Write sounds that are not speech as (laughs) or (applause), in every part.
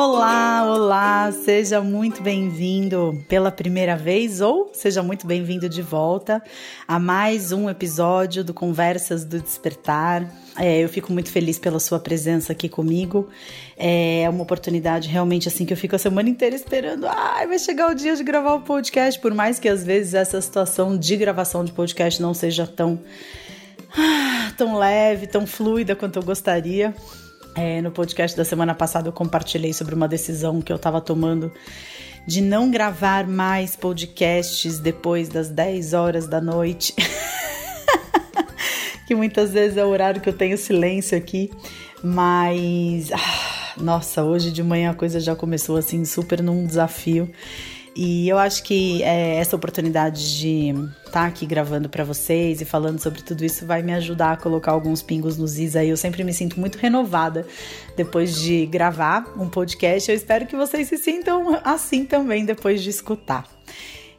Olá, olá, seja muito bem-vindo pela primeira vez ou seja muito bem-vindo de volta a mais um episódio do Conversas do Despertar. É, eu fico muito feliz pela sua presença aqui comigo. É uma oportunidade realmente assim que eu fico a semana inteira esperando. Ai, vai chegar o dia de gravar o podcast, por mais que às vezes essa situação de gravação de podcast não seja tão ah, tão leve, tão fluida quanto eu gostaria. É, no podcast da semana passada eu compartilhei sobre uma decisão que eu estava tomando de não gravar mais podcasts depois das 10 horas da noite. (laughs) que muitas vezes é o horário que eu tenho silêncio aqui, mas ah, nossa, hoje de manhã a coisa já começou assim super num desafio. E eu acho que é, essa oportunidade de estar tá aqui gravando para vocês e falando sobre tudo isso vai me ajudar a colocar alguns pingos nos is aí. Eu sempre me sinto muito renovada depois de gravar um podcast. Eu espero que vocês se sintam assim também depois de escutar.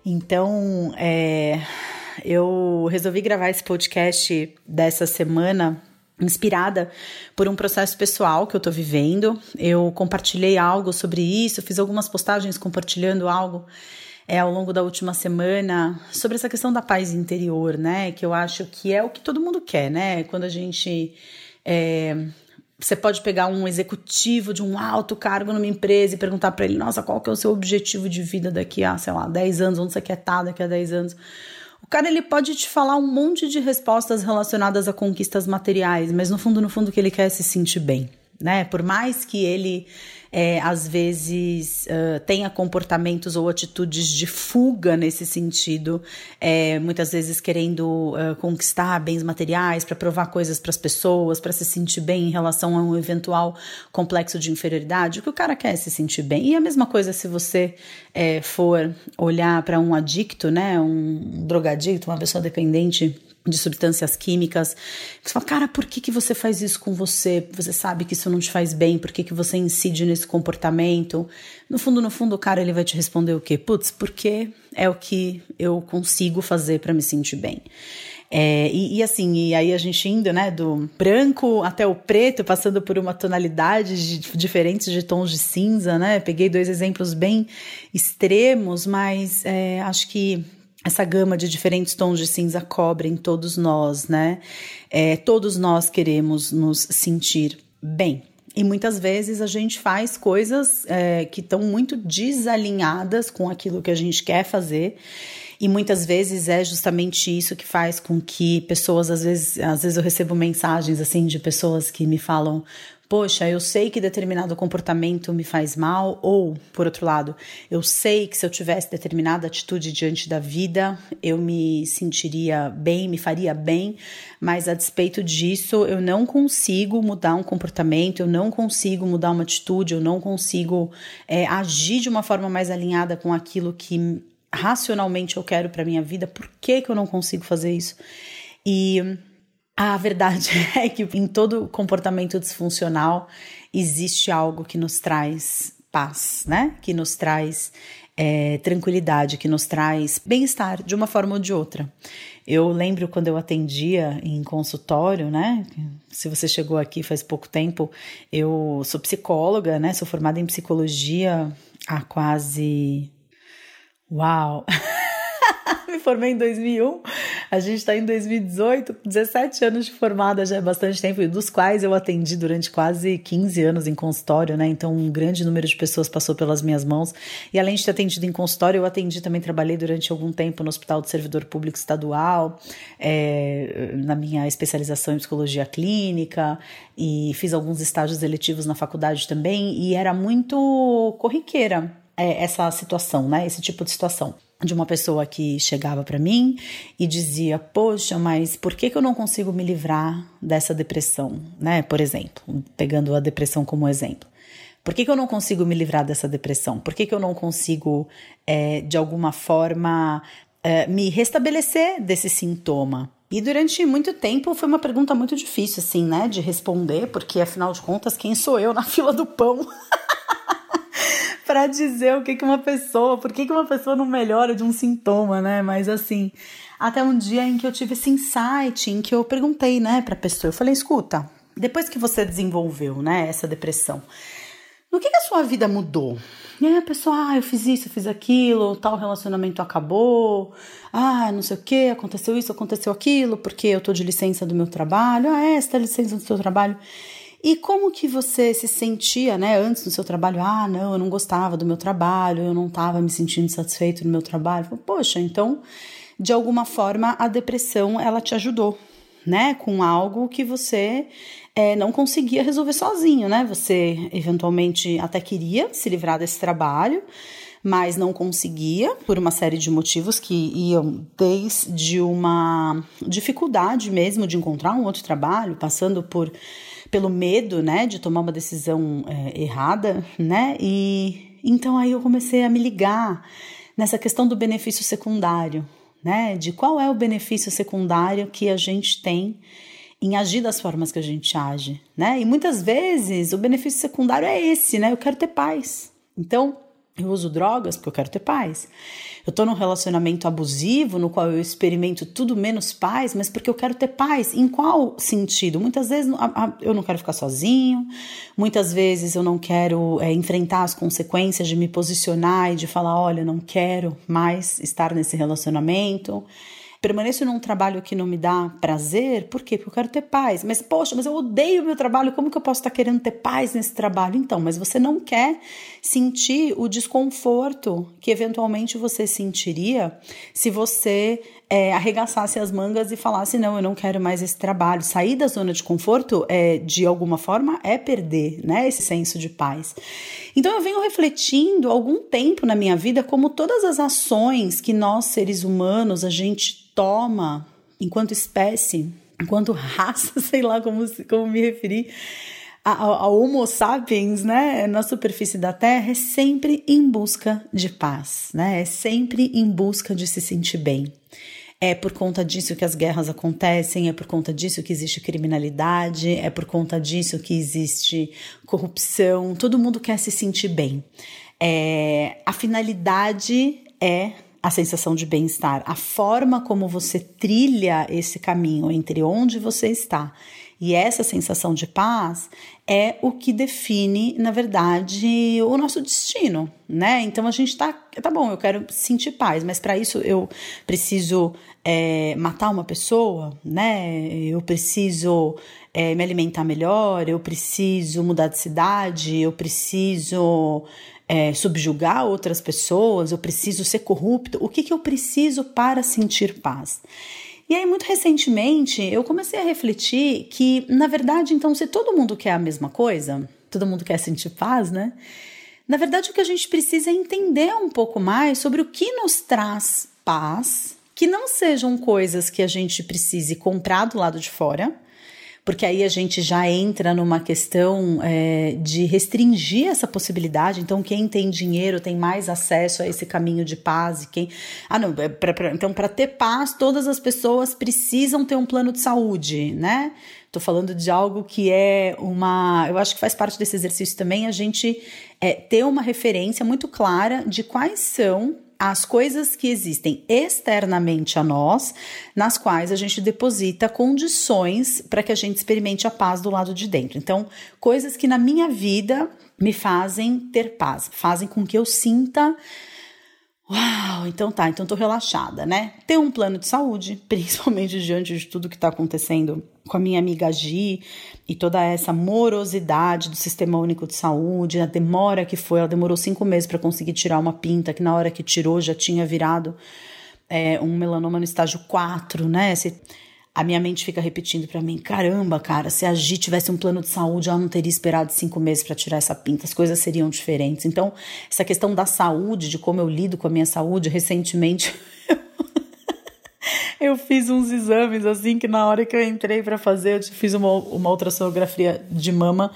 Então, é, eu resolvi gravar esse podcast dessa semana inspirada por um processo pessoal que eu tô vivendo. Eu compartilhei algo sobre isso, fiz algumas postagens compartilhando algo é, ao longo da última semana sobre essa questão da paz interior, né? Que eu acho que é o que todo mundo quer, né? Quando a gente. É, você pode pegar um executivo de um alto cargo numa empresa e perguntar para ele: nossa, qual que é o seu objetivo de vida daqui a, sei lá, 10 anos? Onde você quer estar daqui a 10 anos? O cara ele pode te falar um monte de respostas relacionadas a conquistas materiais, mas no fundo, no fundo, que ele quer é se sentir bem, né? Por mais que ele é, às vezes uh, tenha comportamentos ou atitudes de fuga nesse sentido, é, muitas vezes querendo uh, conquistar bens materiais para provar coisas para as pessoas, para se sentir bem em relação a um eventual complexo de inferioridade. O que o cara quer é se sentir bem. E a mesma coisa se você é, for olhar para um adicto, né, um drogadicto, uma pessoa dependente de substâncias químicas. Você fala, cara, por que, que você faz isso com você? Você sabe que isso não te faz bem, por que, que você incide nesse comportamento? No fundo, no fundo, o cara ele vai te responder o quê? Putz, porque é o que eu consigo fazer para me sentir bem. É, e, e, assim, e aí a gente indo, né, do branco até o preto, passando por uma tonalidade de, diferentes de tons de cinza, né? Peguei dois exemplos bem extremos, mas é, acho que essa gama de diferentes tons de cinza cobrem todos nós, né? É, todos nós queremos nos sentir bem. E muitas vezes a gente faz coisas é, que estão muito desalinhadas com aquilo que a gente quer fazer. E muitas vezes é justamente isso que faz com que pessoas, às vezes, às vezes eu recebo mensagens assim de pessoas que me falam: poxa, eu sei que determinado comportamento me faz mal, ou, por outro lado, eu sei que se eu tivesse determinada atitude diante da vida, eu me sentiria bem, me faria bem, mas a despeito disso, eu não consigo mudar um comportamento, eu não consigo mudar uma atitude, eu não consigo é, agir de uma forma mais alinhada com aquilo que racionalmente eu quero para minha vida, por que, que eu não consigo fazer isso? E a verdade (laughs) é que em todo comportamento disfuncional existe algo que nos traz paz, né? Que nos traz é, tranquilidade, que nos traz bem-estar de uma forma ou de outra. Eu lembro quando eu atendia em consultório, né? Se você chegou aqui faz pouco tempo, eu sou psicóloga, né? Sou formada em psicologia há quase. Uau! (laughs) Me formei em 2001 a gente está em 2018, 17 anos de formada já é bastante tempo, dos quais eu atendi durante quase 15 anos em consultório, né? Então, um grande número de pessoas passou pelas minhas mãos. E além de ter atendido em consultório, eu atendi também, trabalhei durante algum tempo no Hospital do Servidor Público Estadual, é, na minha especialização em psicologia clínica, e fiz alguns estágios eletivos na faculdade também, e era muito corriqueira é, essa situação, né? Esse tipo de situação de uma pessoa que chegava para mim e dizia: Poxa, mas por que, que eu não consigo me livrar dessa depressão? Né? Por exemplo, pegando a depressão como exemplo. Por que, que eu não consigo me livrar dessa depressão? Por que, que eu não consigo, é, de alguma forma, é, me restabelecer desse sintoma? E durante muito tempo foi uma pergunta muito difícil, assim, né, de responder, porque afinal de contas, quem sou eu na (laughs) fila do pão? (laughs) para dizer o que, que uma pessoa, por que, que uma pessoa não melhora de um sintoma, né? Mas assim, até um dia em que eu tive esse insight, em que eu perguntei, né, pra pessoa, eu falei, escuta, depois que você desenvolveu, né, essa depressão, no que, que a sua vida mudou? E aí a pessoa, ah, eu fiz isso, eu fiz aquilo, tal relacionamento acabou, ah, não sei o que, aconteceu isso, aconteceu aquilo, porque eu tô de licença do meu trabalho, ah, é, você tá de licença do seu trabalho. E como que você se sentia, né, antes do seu trabalho? Ah, não, eu não gostava do meu trabalho, eu não estava me sentindo satisfeito no meu trabalho. Poxa, então, de alguma forma, a depressão, ela te ajudou, né, com algo que você é, não conseguia resolver sozinho, né? Você eventualmente até queria se livrar desse trabalho, mas não conseguia por uma série de motivos que iam desde uma dificuldade mesmo de encontrar um outro trabalho, passando por pelo medo, né, de tomar uma decisão é, errada, né? E então aí eu comecei a me ligar nessa questão do benefício secundário, né? De qual é o benefício secundário que a gente tem em agir das formas que a gente age, né? E muitas vezes o benefício secundário é esse, né? Eu quero ter paz. Então, eu uso drogas porque eu quero ter paz. Eu tô num relacionamento abusivo no qual eu experimento tudo menos paz, mas porque eu quero ter paz. Em qual sentido? Muitas vezes eu não quero ficar sozinho, muitas vezes eu não quero é, enfrentar as consequências de me posicionar e de falar: olha, não quero mais estar nesse relacionamento permaneço num trabalho que não me dá prazer, por quê? Porque eu quero ter paz. Mas, poxa, mas eu odeio o meu trabalho, como que eu posso estar querendo ter paz nesse trabalho? Então, mas você não quer sentir o desconforto que eventualmente você sentiria se você é, arregaçasse as mangas e falasse: não, eu não quero mais esse trabalho. Sair da zona de conforto, é, de alguma forma, é perder né, esse senso de paz. Então, eu venho refletindo algum tempo na minha vida como todas as ações que nós, seres humanos, a gente toma enquanto espécie, enquanto raça, (laughs) sei lá como, como me referir, a, a, Homo sapiens, né, na superfície da Terra, é sempre em busca de paz, né? É sempre em busca de se sentir bem. É por conta disso que as guerras acontecem, é por conta disso que existe criminalidade, é por conta disso que existe corrupção. Todo mundo quer se sentir bem. É, a finalidade é a sensação de bem-estar, a forma como você trilha esse caminho entre onde você está e essa sensação de paz é o que define, na verdade, o nosso destino, né? Então a gente tá, tá bom, eu quero sentir paz, mas para isso eu preciso é, matar uma pessoa, né? Eu preciso é, me alimentar melhor, eu preciso mudar de cidade, eu preciso é, subjugar outras pessoas, eu preciso ser corrupto. O que, que eu preciso para sentir paz? E aí, muito recentemente, eu comecei a refletir que, na verdade, então, se todo mundo quer a mesma coisa, todo mundo quer sentir paz, né? Na verdade, o que a gente precisa é entender um pouco mais sobre o que nos traz paz, que não sejam coisas que a gente precise comprar do lado de fora, porque aí a gente já entra numa questão é, de restringir essa possibilidade. Então, quem tem dinheiro tem mais acesso a esse caminho de paz. E quem. Ah, não, é pra, pra, então, para ter paz, todas as pessoas precisam ter um plano de saúde, né? Estou falando de algo que é uma. Eu acho que faz parte desse exercício também a gente é, ter uma referência muito clara de quais são as coisas que existem externamente a nós, nas quais a gente deposita condições para que a gente experimente a paz do lado de dentro. Então, coisas que na minha vida me fazem ter paz, fazem com que eu sinta Uau, então tá, então tô relaxada, né? Ter um plano de saúde, (laughs) principalmente diante de tudo que tá acontecendo com a minha amiga Gi e toda essa morosidade do Sistema Único de Saúde, a demora que foi, ela demorou cinco meses para conseguir tirar uma pinta, que na hora que tirou já tinha virado é, um melanoma no estágio 4, né? Esse, a minha mente fica repetindo para mim: caramba, cara, se a Gi tivesse um plano de saúde, ela não teria esperado cinco meses para tirar essa pinta, as coisas seriam diferentes. Então, essa questão da saúde, de como eu lido com a minha saúde, recentemente. (laughs) (laughs) eu fiz uns exames assim que na hora que eu entrei para fazer, eu fiz uma, uma ultrassonografia de mama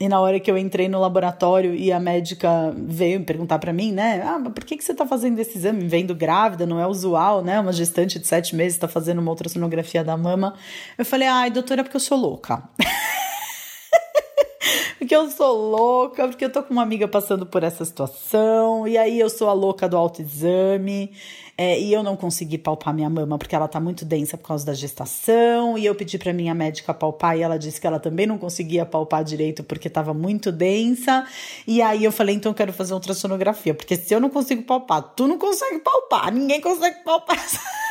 e na hora que eu entrei no laboratório e a médica veio perguntar para mim, né? Ah, mas por que, que você tá fazendo esse exame? Vendo grávida, não é usual, né? Uma gestante de sete meses está fazendo uma ultrassonografia da mama. Eu falei, ai, doutora, é porque eu sou louca. (laughs) porque eu sou louca, porque eu tô com uma amiga passando por essa situação, e aí eu sou a louca do autoexame. É, e eu não consegui palpar minha mama porque ela tá muito densa por causa da gestação. E eu pedi para minha médica palpar e ela disse que ela também não conseguia palpar direito porque tava muito densa. E aí eu falei, então eu quero fazer ultrassonografia, porque se eu não consigo palpar, tu não consegue palpar, ninguém consegue palpar. (laughs)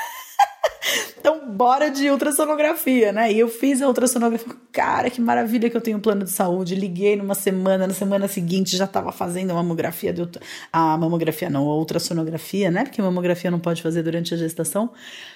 Então, bora de ultrassonografia, né? E eu fiz a ultrassonografia. Cara, que maravilha que eu tenho um plano de saúde. Liguei numa semana, na semana seguinte já estava fazendo a mamografia. De, a mamografia não, a ultrassonografia, né? Porque mamografia não pode fazer durante a gestação.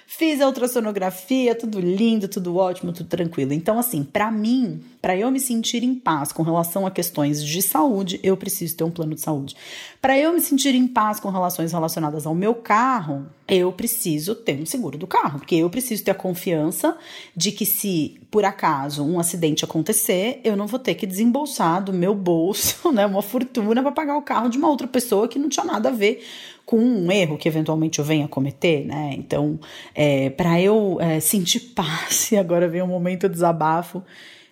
Fiz a ultrassonografia, tudo lindo, tudo ótimo, tudo tranquilo. Então, assim, para mim, para eu me sentir em paz com relação a questões de saúde, eu preciso ter um plano de saúde. Para eu me sentir em paz com relações relacionadas ao meu carro, eu preciso ter um seguro do carro, porque eu preciso ter a confiança de que se por acaso um acidente acontecer, eu não vou ter que desembolsar do meu bolso, (laughs) né, uma fortuna para pagar o carro de uma outra pessoa que não tinha nada a ver com um erro que eventualmente eu venha cometer, né? Então, é, para eu é, sentir (laughs) paz, e agora vem um momento de desabafo,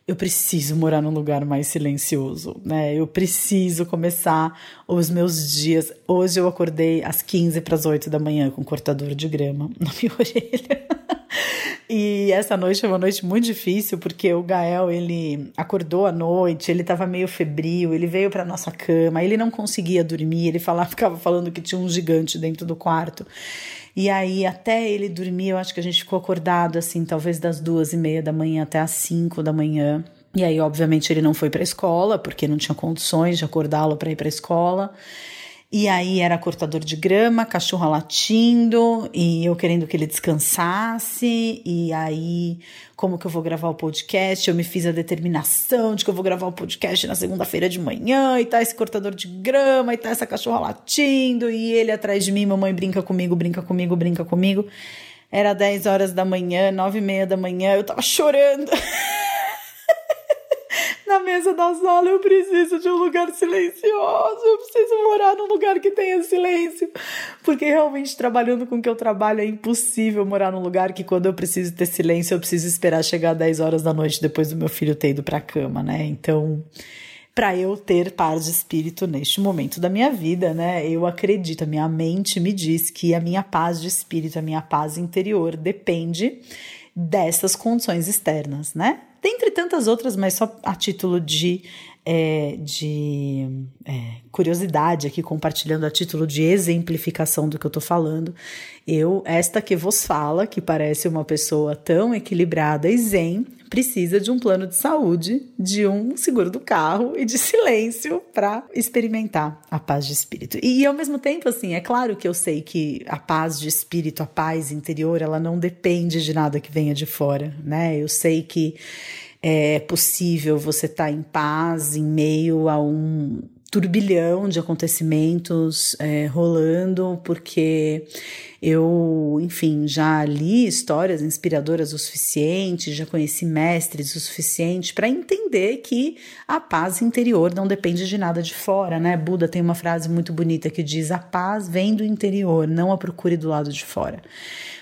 eu preciso morar num lugar mais silencioso, né? Eu preciso começar os meus dias. Hoje eu acordei às 15 para as 8 da manhã com um cortador de grama (laughs) na minha orelha. E essa noite foi uma noite muito difícil, porque o Gael, ele acordou à noite, ele estava meio febril, ele veio para nossa cama, ele não conseguia dormir, ele falava, ficava falando que tinha um gigante dentro do quarto. E aí, até ele dormir, eu acho que a gente ficou acordado, assim, talvez das duas e meia da manhã até as cinco da manhã. E aí, obviamente, ele não foi para a escola, porque não tinha condições de acordá-lo para ir para a escola. E aí era cortador de grama, cachorro latindo, e eu querendo que ele descansasse. E aí, como que eu vou gravar o podcast? Eu me fiz a determinação de que eu vou gravar o podcast na segunda-feira de manhã, e tá esse cortador de grama, e tá essa cachorra latindo, e ele atrás de mim, mamãe brinca comigo, brinca comigo, brinca comigo. Era 10 horas da manhã, 9 e meia da manhã, eu tava chorando. (laughs) na mesa da sala, eu preciso de um lugar silencioso, eu preciso morar num lugar que tenha silêncio. Porque realmente, trabalhando com o que eu trabalho, é impossível morar num lugar que, quando eu preciso ter silêncio, eu preciso esperar chegar 10 horas da noite depois do meu filho ter ido pra cama, né? Então para eu ter paz de espírito neste momento da minha vida, né? Eu acredito, a minha mente me diz que a minha paz de espírito, a minha paz interior depende dessas condições externas, né? Dentre tantas outras, mas só a título de, é, de é, curiosidade aqui, compartilhando a título de exemplificação do que eu tô falando. Eu, esta que vos fala, que parece uma pessoa tão equilibrada e zen, precisa de um plano de saúde, de um seguro do carro e de silêncio para experimentar a paz de espírito. E, e ao mesmo tempo, assim, é claro que eu sei que a paz de espírito, a paz interior, ela não depende de nada que venha de fora, né? Eu sei que é possível você estar tá em paz em meio a um turbilhão de acontecimentos é, rolando, porque eu, enfim, já li histórias inspiradoras o suficiente, já conheci mestres o suficiente para entender que a paz interior não depende de nada de fora, né? Buda tem uma frase muito bonita que diz: a paz vem do interior, não a procure do lado de fora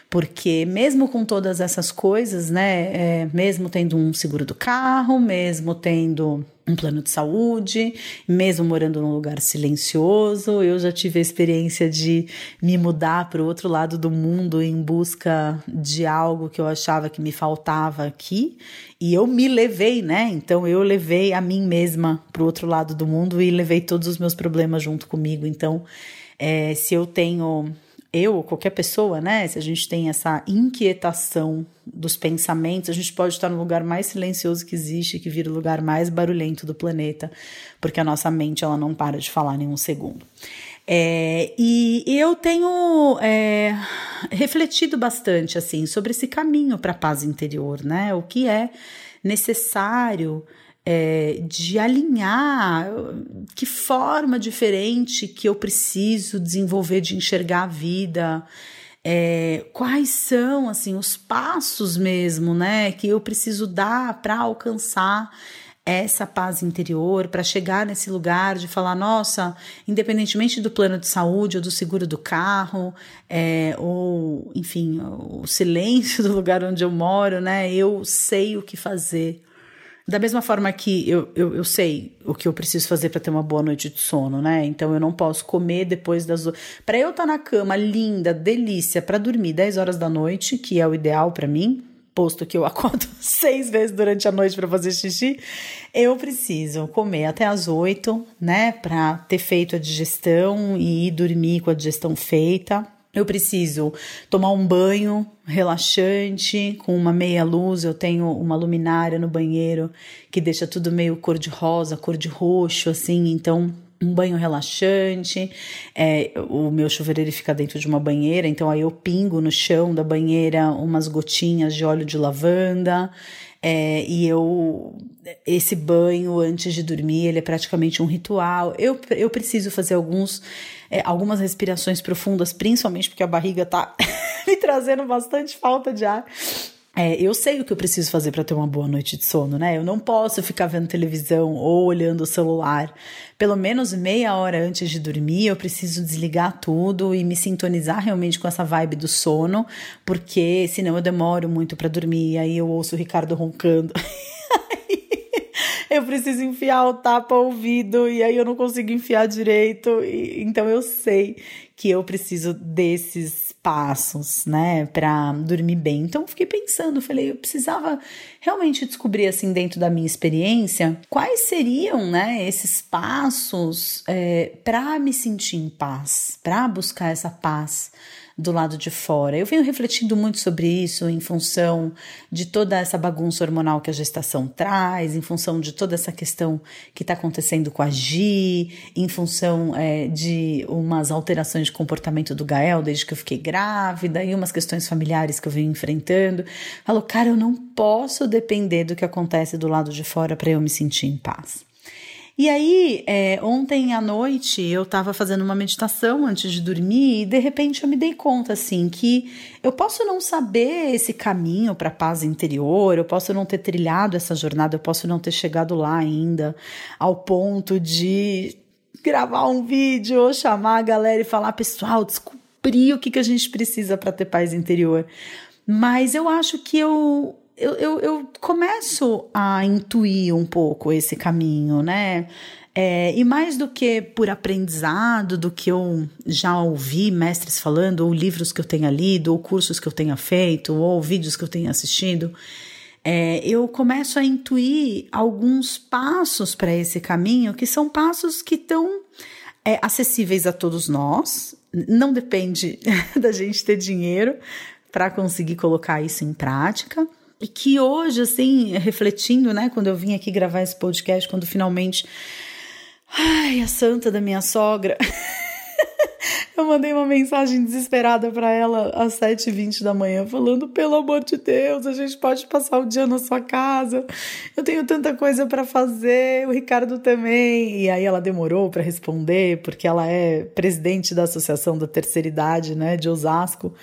porque mesmo com todas essas coisas, né, é, mesmo tendo um seguro do carro, mesmo tendo um plano de saúde, mesmo morando num lugar silencioso, eu já tive a experiência de me mudar para o outro lado do mundo em busca de algo que eu achava que me faltava aqui, e eu me levei, né? Então eu levei a mim mesma para o outro lado do mundo e levei todos os meus problemas junto comigo. Então, é, se eu tenho eu ou qualquer pessoa, né? Se a gente tem essa inquietação dos pensamentos, a gente pode estar no lugar mais silencioso que existe, que vira o lugar mais barulhento do planeta, porque a nossa mente ela não para de falar nenhum segundo. É, e, eu tenho é, refletido bastante assim sobre esse caminho para a paz interior, né? O que é necessário é, de alinhar que forma diferente que eu preciso desenvolver de enxergar a vida. É, quais são assim os passos mesmo, né, que eu preciso dar para alcançar essa paz interior, para chegar nesse lugar de falar, nossa, independentemente do plano de saúde ou do seguro do carro, é, ou enfim, o silêncio (laughs) do lugar onde eu moro, né, eu sei o que fazer Da mesma forma que eu, eu, eu sei o que eu preciso fazer para ter uma boa noite de sono, né? Então eu não posso comer depois das. Para eu estar tá na cama linda, delícia, para dormir 10 horas da noite, que é o ideal para mim, posto que eu (laughs) acordo seis vezes durante a noite para fazer xixi, eu preciso comer até as oito, né? Para ter feito a digestão e ir dormir com a digestão feita. Eu preciso tomar um banho relaxante com uma meia luz. Eu tenho uma luminária no banheiro que deixa tudo meio cor de rosa, cor de roxo, assim. Então, um banho relaxante. É, o meu chuveiro fica dentro de uma banheira, então aí eu pingo no chão da banheira umas gotinhas de óleo de lavanda. É, e eu esse banho antes de dormir ele é praticamente um ritual. Eu, eu preciso fazer alguns é, algumas respirações profundas, principalmente porque a barriga tá (laughs) me trazendo bastante falta de ar. É, eu sei o que eu preciso fazer para ter uma boa noite de sono, né? Eu não posso ficar vendo televisão ou olhando o celular. Pelo menos meia hora antes de dormir, eu preciso desligar tudo e me sintonizar realmente com essa vibe do sono, porque senão eu demoro muito para dormir. E aí eu ouço o Ricardo roncando. (laughs) (laughs) eu preciso enfiar o tapa ouvido e aí eu não consigo enfiar direito. E, então eu sei que eu preciso desses passos, né, para dormir bem. Então fiquei pensando, falei, eu precisava realmente descobrir assim dentro da minha experiência quais seriam, né, esses passos é, para me sentir em paz, para buscar essa paz do lado de fora. Eu venho refletindo muito sobre isso em função de toda essa bagunça hormonal que a gestação traz, em função de toda essa questão que está acontecendo com a Gi, em função é, de umas alterações de comportamento do Gael desde que eu fiquei grávida e umas questões familiares que eu venho enfrentando. Falo, cara, eu não posso depender do que acontece do lado de fora para eu me sentir em paz. E aí, é, ontem à noite eu estava fazendo uma meditação antes de dormir e de repente eu me dei conta assim que eu posso não saber esse caminho para a paz interior, eu posso não ter trilhado essa jornada, eu posso não ter chegado lá ainda ao ponto de gravar um vídeo ou chamar a galera e falar, pessoal, descobri o que, que a gente precisa para ter paz interior. Mas eu acho que eu eu, eu, eu começo a intuir um pouco esse caminho, né? É, e mais do que por aprendizado, do que eu já ouvi mestres falando, ou livros que eu tenha lido, ou cursos que eu tenha feito, ou vídeos que eu tenha assistido, é, eu começo a intuir alguns passos para esse caminho que são passos que estão é, acessíveis a todos nós. Não depende (laughs) da gente ter dinheiro para conseguir colocar isso em prática. E que hoje, assim, refletindo, né, quando eu vim aqui gravar esse podcast, quando finalmente. Ai, a santa da minha sogra. (laughs) eu mandei uma mensagem desesperada para ela às 7h20 da manhã, falando: pelo amor de Deus, a gente pode passar o dia na sua casa. Eu tenho tanta coisa para fazer, o Ricardo também. E aí ela demorou para responder, porque ela é presidente da Associação da Terceira Idade, né, de Osasco.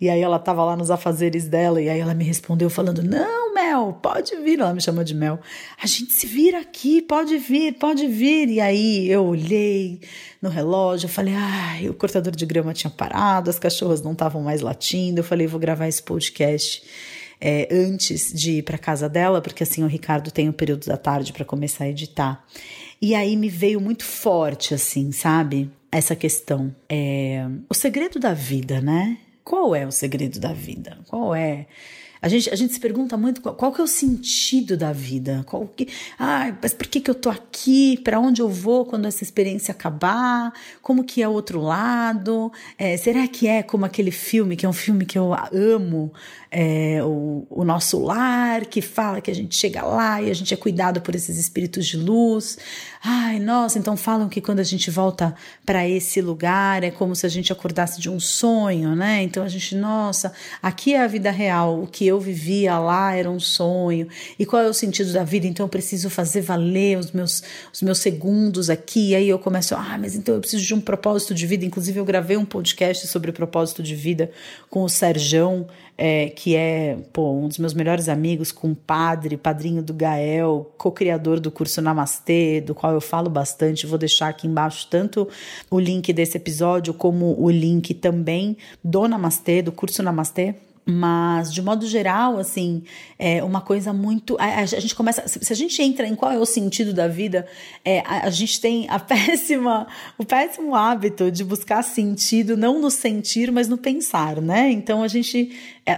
E aí ela tava lá nos afazeres dela, e aí ela me respondeu falando: Não, Mel, pode vir. Ela me chamou de Mel. A gente se vira aqui, pode vir, pode vir. E aí eu olhei no relógio, eu falei: Ai, o cortador de grama tinha parado, as cachorras não estavam mais latindo. Eu falei: Vou gravar esse podcast. É, antes de ir para casa dela, porque assim o Ricardo tem o um período da tarde para começar a editar. E aí me veio muito forte, assim, sabe? Essa questão. É, o segredo da vida, né? Qual é o segredo da vida? Qual é? A gente, a gente se pergunta muito qual, qual que é o sentido da vida. Qual que, ah, mas por que, que eu tô aqui? Para onde eu vou quando essa experiência acabar? Como que é o outro lado? É, será que é como aquele filme, que é um filme que eu amo, é, o, o nosso lar, que fala que a gente chega lá e a gente é cuidado por esses espíritos de luz. Ai, nossa, então falam que quando a gente volta para esse lugar é como se a gente acordasse de um sonho, né? Então a gente, nossa, aqui é a vida real, o que eu vivia lá era um sonho. E qual é o sentido da vida? Então eu preciso fazer valer os meus, os meus segundos aqui. E aí eu começo, ah, mas então eu preciso de um propósito de vida. Inclusive eu gravei um podcast sobre propósito de vida com o Serjão é, que é pô, um dos meus melhores amigos, com padre, padrinho do Gael, co-criador do curso Namastê, do qual eu falo bastante. Vou deixar aqui embaixo tanto o link desse episódio como o link também do Namastê, do curso Namastê Mas, de modo geral, assim, é uma coisa muito. A, a, gente começa. Se a gente entra em qual é o sentido da vida, é, a, a, gente tem a (laughs) péssima, o péssimo hábito de buscar sentido, não no sentir, mas no pensar, né? Então a gente,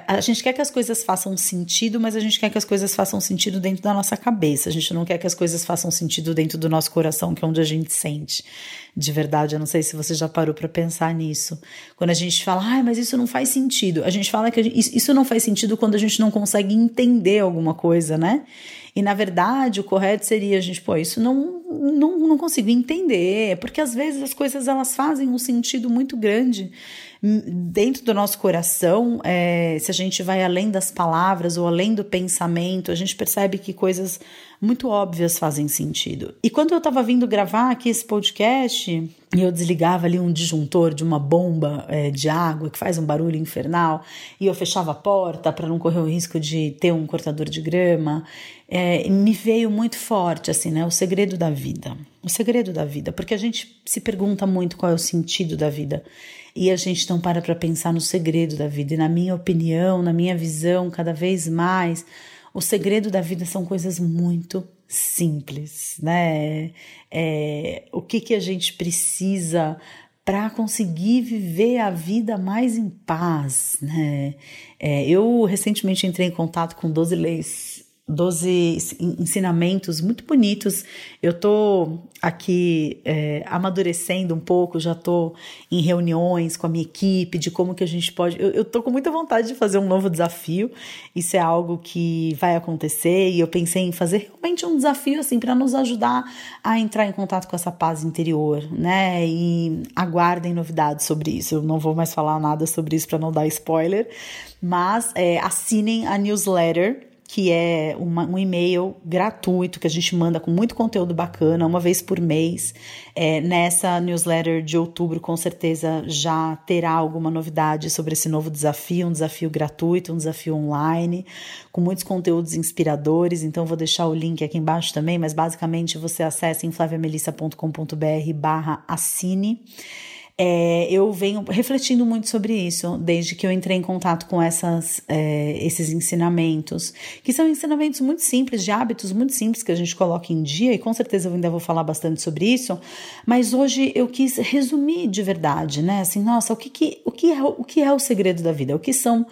a gente quer que as coisas façam sentido, mas a gente quer que as coisas façam sentido dentro da nossa cabeça. A gente não quer que as coisas façam sentido dentro do nosso coração, que é onde a gente sente de verdade. Eu não sei se você já parou para pensar nisso. Quando a gente fala, ah, mas isso não faz sentido. A gente fala que gente, isso não faz sentido quando a gente não consegue entender alguma coisa, né? E na verdade, o correto seria a gente, pô, isso não, não, não consigo entender, porque às vezes as coisas elas fazem um sentido muito grande dentro do nosso coração, é, se a gente vai além das palavras ou além do pensamento, a gente percebe que coisas muito óbvias fazem sentido. E quando eu estava vindo gravar aqui esse podcast, e eu desligava ali um disjuntor de uma bomba é, de água que faz um barulho infernal, e eu fechava a porta para não correr o risco de ter um cortador de grama, é, me veio muito forte assim, né? O segredo da vida. O segredo da vida, porque a gente se pergunta muito qual é o sentido da vida e a gente não para para pensar no segredo da vida. E na minha opinião, na minha visão, cada vez mais, o segredo da vida são coisas muito simples, né? É, o que, que a gente precisa para conseguir viver a vida mais em paz, né? É, eu recentemente entrei em contato com 12 leis 12 ensinamentos muito bonitos. Eu tô aqui é, amadurecendo um pouco, já tô em reuniões com a minha equipe de como que a gente pode. Eu, tô com muita vontade de fazer um novo desafio. Isso é algo que vai acontecer e eu pensei em fazer realmente um desafio assim para nos ajudar a entrar em contato com essa paz interior, né? E aguardem novidades sobre isso. Eu não vou mais falar nada sobre isso para não dar spoiler, mas é, assinem a newsletter que é uma, um e-mail gratuito que a gente manda com muito conteúdo bacana, uma vez por mês. É, nessa newsletter de outubro, com certeza já terá alguma novidade sobre esse novo desafio, um desafio gratuito, um desafio online, com muitos conteúdos inspiradores. Então, vou deixar o link aqui embaixo também, mas basicamente você acessa em flaviamelissa.com.br barra assine. É, eu venho refletindo muito sobre isso desde que eu entrei em contato com essas, é, esses ensinamentos, que são ensinamentos muito simples, de hábitos muito simples que a gente coloca em dia, e com certeza eu ainda vou falar bastante sobre isso, mas hoje eu quis resumir de verdade, né? Assim, nossa, o que, que, o que, é, o que é o segredo da vida? O que são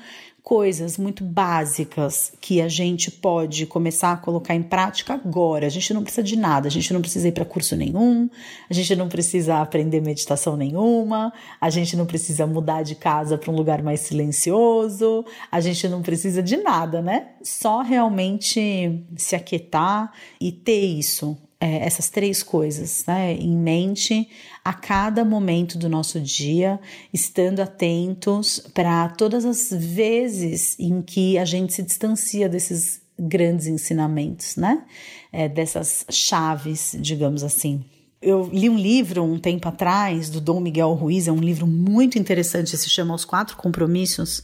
coisas muito básicas que a gente pode começar a colocar em prática agora. A gente não precisa de nada, a gente não precisa ir para curso nenhum, a gente não precisa aprender meditação nenhuma, a gente não precisa mudar de casa para um lugar mais silencioso, a gente não precisa de nada, né? Só realmente se aquietar e ter isso é, essas três coisas né, em mente a cada momento do nosso dia, estando atentos para todas as vezes em que a gente se distancia desses grandes ensinamentos, né? É, dessas chaves, digamos assim. Eu li um livro um tempo atrás do Dom Miguel Ruiz, é um livro muito interessante, se chama Os Quatro Compromissos.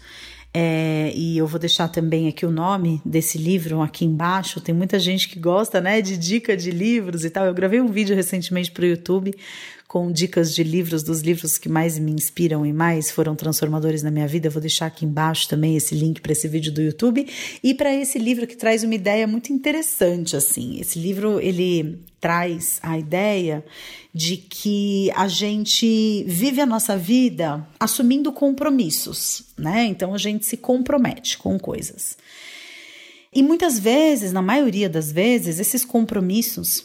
É, e eu vou deixar também aqui o nome desse livro aqui embaixo. Tem muita gente que gosta, né, de dica de livros e tal. Eu gravei um vídeo recentemente para o YouTube com dicas de livros, dos livros que mais me inspiram e mais foram transformadores na minha vida. Eu vou deixar aqui embaixo também esse link para esse vídeo do YouTube e para esse livro que traz uma ideia muito interessante assim. Esse livro ele traz a ideia de que a gente vive a nossa vida assumindo compromissos, né? Então a gente se compromete com coisas. E muitas vezes, na maioria das vezes, esses compromissos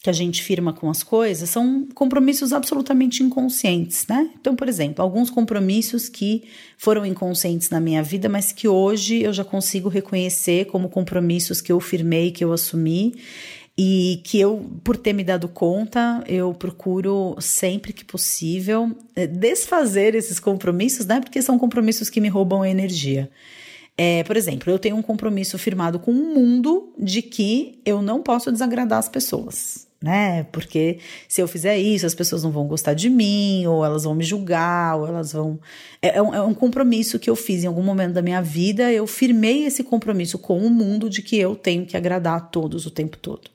que a gente firma com as coisas são compromissos absolutamente inconscientes, né? Então, por exemplo, alguns compromissos que foram inconscientes na minha vida, mas que hoje eu já consigo reconhecer como compromissos que eu firmei, que eu assumi e que eu, por ter me dado conta, eu procuro sempre que possível eh, desfazer esses compromissos, né? Porque são compromissos que me roubam energia. É, por exemplo, eu tenho um compromisso firmado com o mundo de que eu não posso desagradar as pessoas né? Porque se eu fizer isso, as pessoas não vão gostar de mim, ou elas vão me julgar, ou elas vão. É, é, um, é, um, compromisso que eu fiz em algum momento da minha vida. Eu firmei esse compromisso com o mundo de que eu tenho que agradar a todos o tempo todo.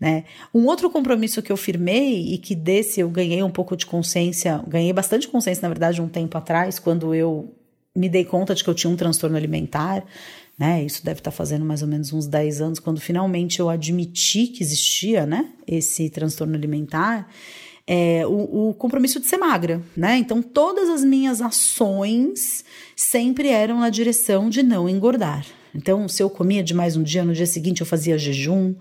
Né? Um outro compromisso que eu firmei e que desse eu ganhei um pouco de consciência, ganhei bastante consciência, na verdade, um tempo atrás, quando eu me dei conta de que eu tinha um transtorno alimentar, né? Isso deve estar fazendo mais ou menos uns 10 anos, quando finalmente eu admiti que existia, né? Esse transtorno alimentar. É, o, o, compromisso de ser magra, né? Então, todas as minhas ações sempre eram na direção de não engordar. Então, se eu comia demais um dia, no dia seguinte eu fazia jejum,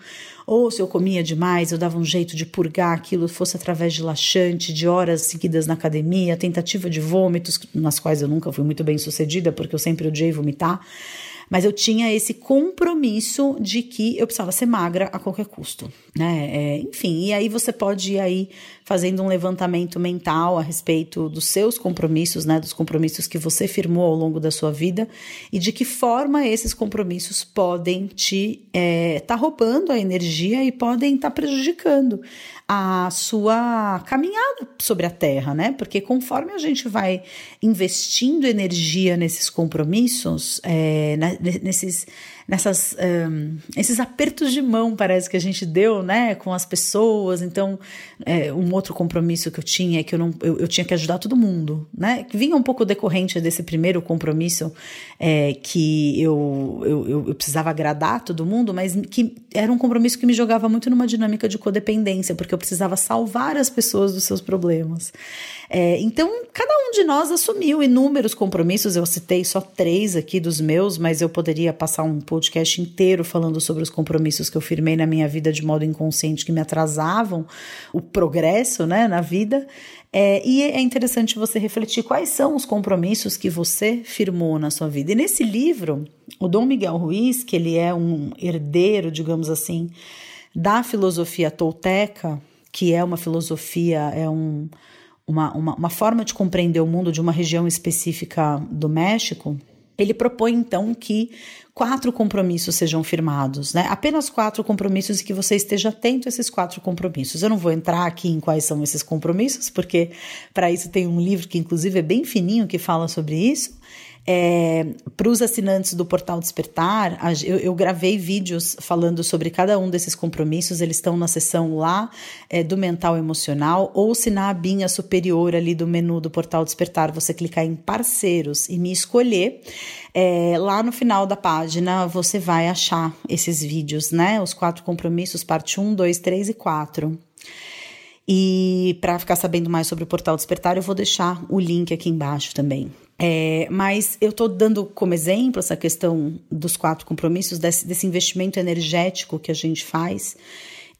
ou se eu comia demais, eu dava um jeito de purgar aquilo, fosse através de laxante, de horas seguidas na academia, tentativa de vômitos, nas quais eu nunca fui muito bem sucedida, porque eu sempre odiei vomitar. Mas eu tinha esse compromisso de que eu precisava ser magra a qualquer custo, né? É, enfim, e aí você pode ir aí fazendo um levantamento mental a respeito dos seus compromissos, né? Dos compromissos que você firmou ao longo da sua vida e de que forma esses compromissos podem te é, tá roubando a energia e podem estar tá prejudicando a sua caminhada sobre a Terra, né? Porque conforme a gente vai investindo energia nesses compromissos, é, nesses nessas um, esses apertos de mão parece que a gente deu né com as pessoas. Então é, um outro compromisso que eu tinha é que eu não eu, eu, tinha que ajudar todo mundo né? Vinha um pouco decorrente desse primeiro compromisso é, que eu, eu, eu precisava agradar todo mundo mas que era um compromisso que me jogava muito numa dinâmica de codependência porque eu precisava salvar as pessoas dos seus problemas. É, então cada um de nós assumiu inúmeros compromissos. Eu citei só três aqui dos meus mas eu poderia passar um podcast inteiro falando sobre os compromissos que eu firmei na minha vida de modo inconsciente que me atrasavam o progresso né, na vida. É, e é interessante você refletir quais são os compromissos que você firmou na sua vida. E nesse livro, o Dom Miguel Ruiz, que ele é um herdeiro, digamos assim, da filosofia tolteca, que é uma filosofia, é um, uma, uma, uma forma de compreender o mundo de uma região específica do México, ele propõe então que quatro compromissos sejam firmados, né? Apenas quatro compromissos e que você esteja atento a esses quatro compromissos. Eu não vou entrar aqui em quais são esses compromissos, porque para isso tem um livro que inclusive é bem fininho que fala sobre isso. É, Para os assinantes do Portal Despertar, eu, eu, gravei vídeos falando sobre cada um desses compromissos. Eles estão na seção lá é, do mental emocional, ou se na abinha superior ali do menu do Portal Despertar você clicar em parceiros e me escolher. É, lá no final da página você vai achar esses vídeos, né? Os quatro compromissos, parte 1, 2, 3 e 4. E para ficar sabendo mais sobre o Portal Despertar, eu vou deixar o link aqui embaixo também. É, mas eu estou dando como exemplo essa questão dos quatro compromissos, desse, desse investimento energético que a gente faz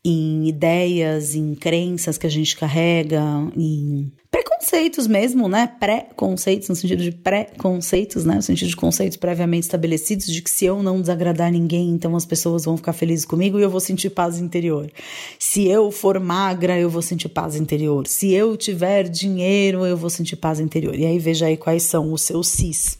em ideias, em crenças que a gente carrega, em preconceitos mesmo, né? Pré-conceitos, no sentido de pré-conceitos, né? No sentido de conceitos previamente estabelecidos, de que se eu não desagradar ninguém, então as pessoas vão ficar felizes comigo e eu vou sentir paz interior. Se eu for magra, eu vou sentir paz interior. Se eu tiver dinheiro, eu vou sentir paz interior. E aí veja aí quais são os seus cis.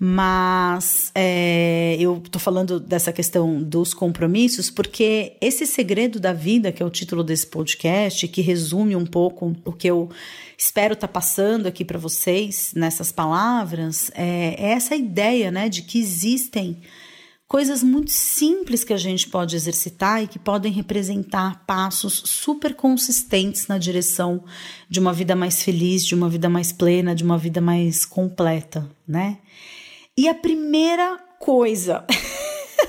Mas é, eu tô falando dessa questão dos compromissos porque esse segredo da vida, que é o título desse podcast, que resume um pouco o que eu espero estar tá passando aqui para vocês nessas palavras, é, é essa ideia, né, de que existem coisas muito simples que a gente pode exercitar e que podem representar passos super consistentes na direção de uma vida mais feliz, de uma vida mais plena, de uma vida mais completa, né? E a primeira coisa,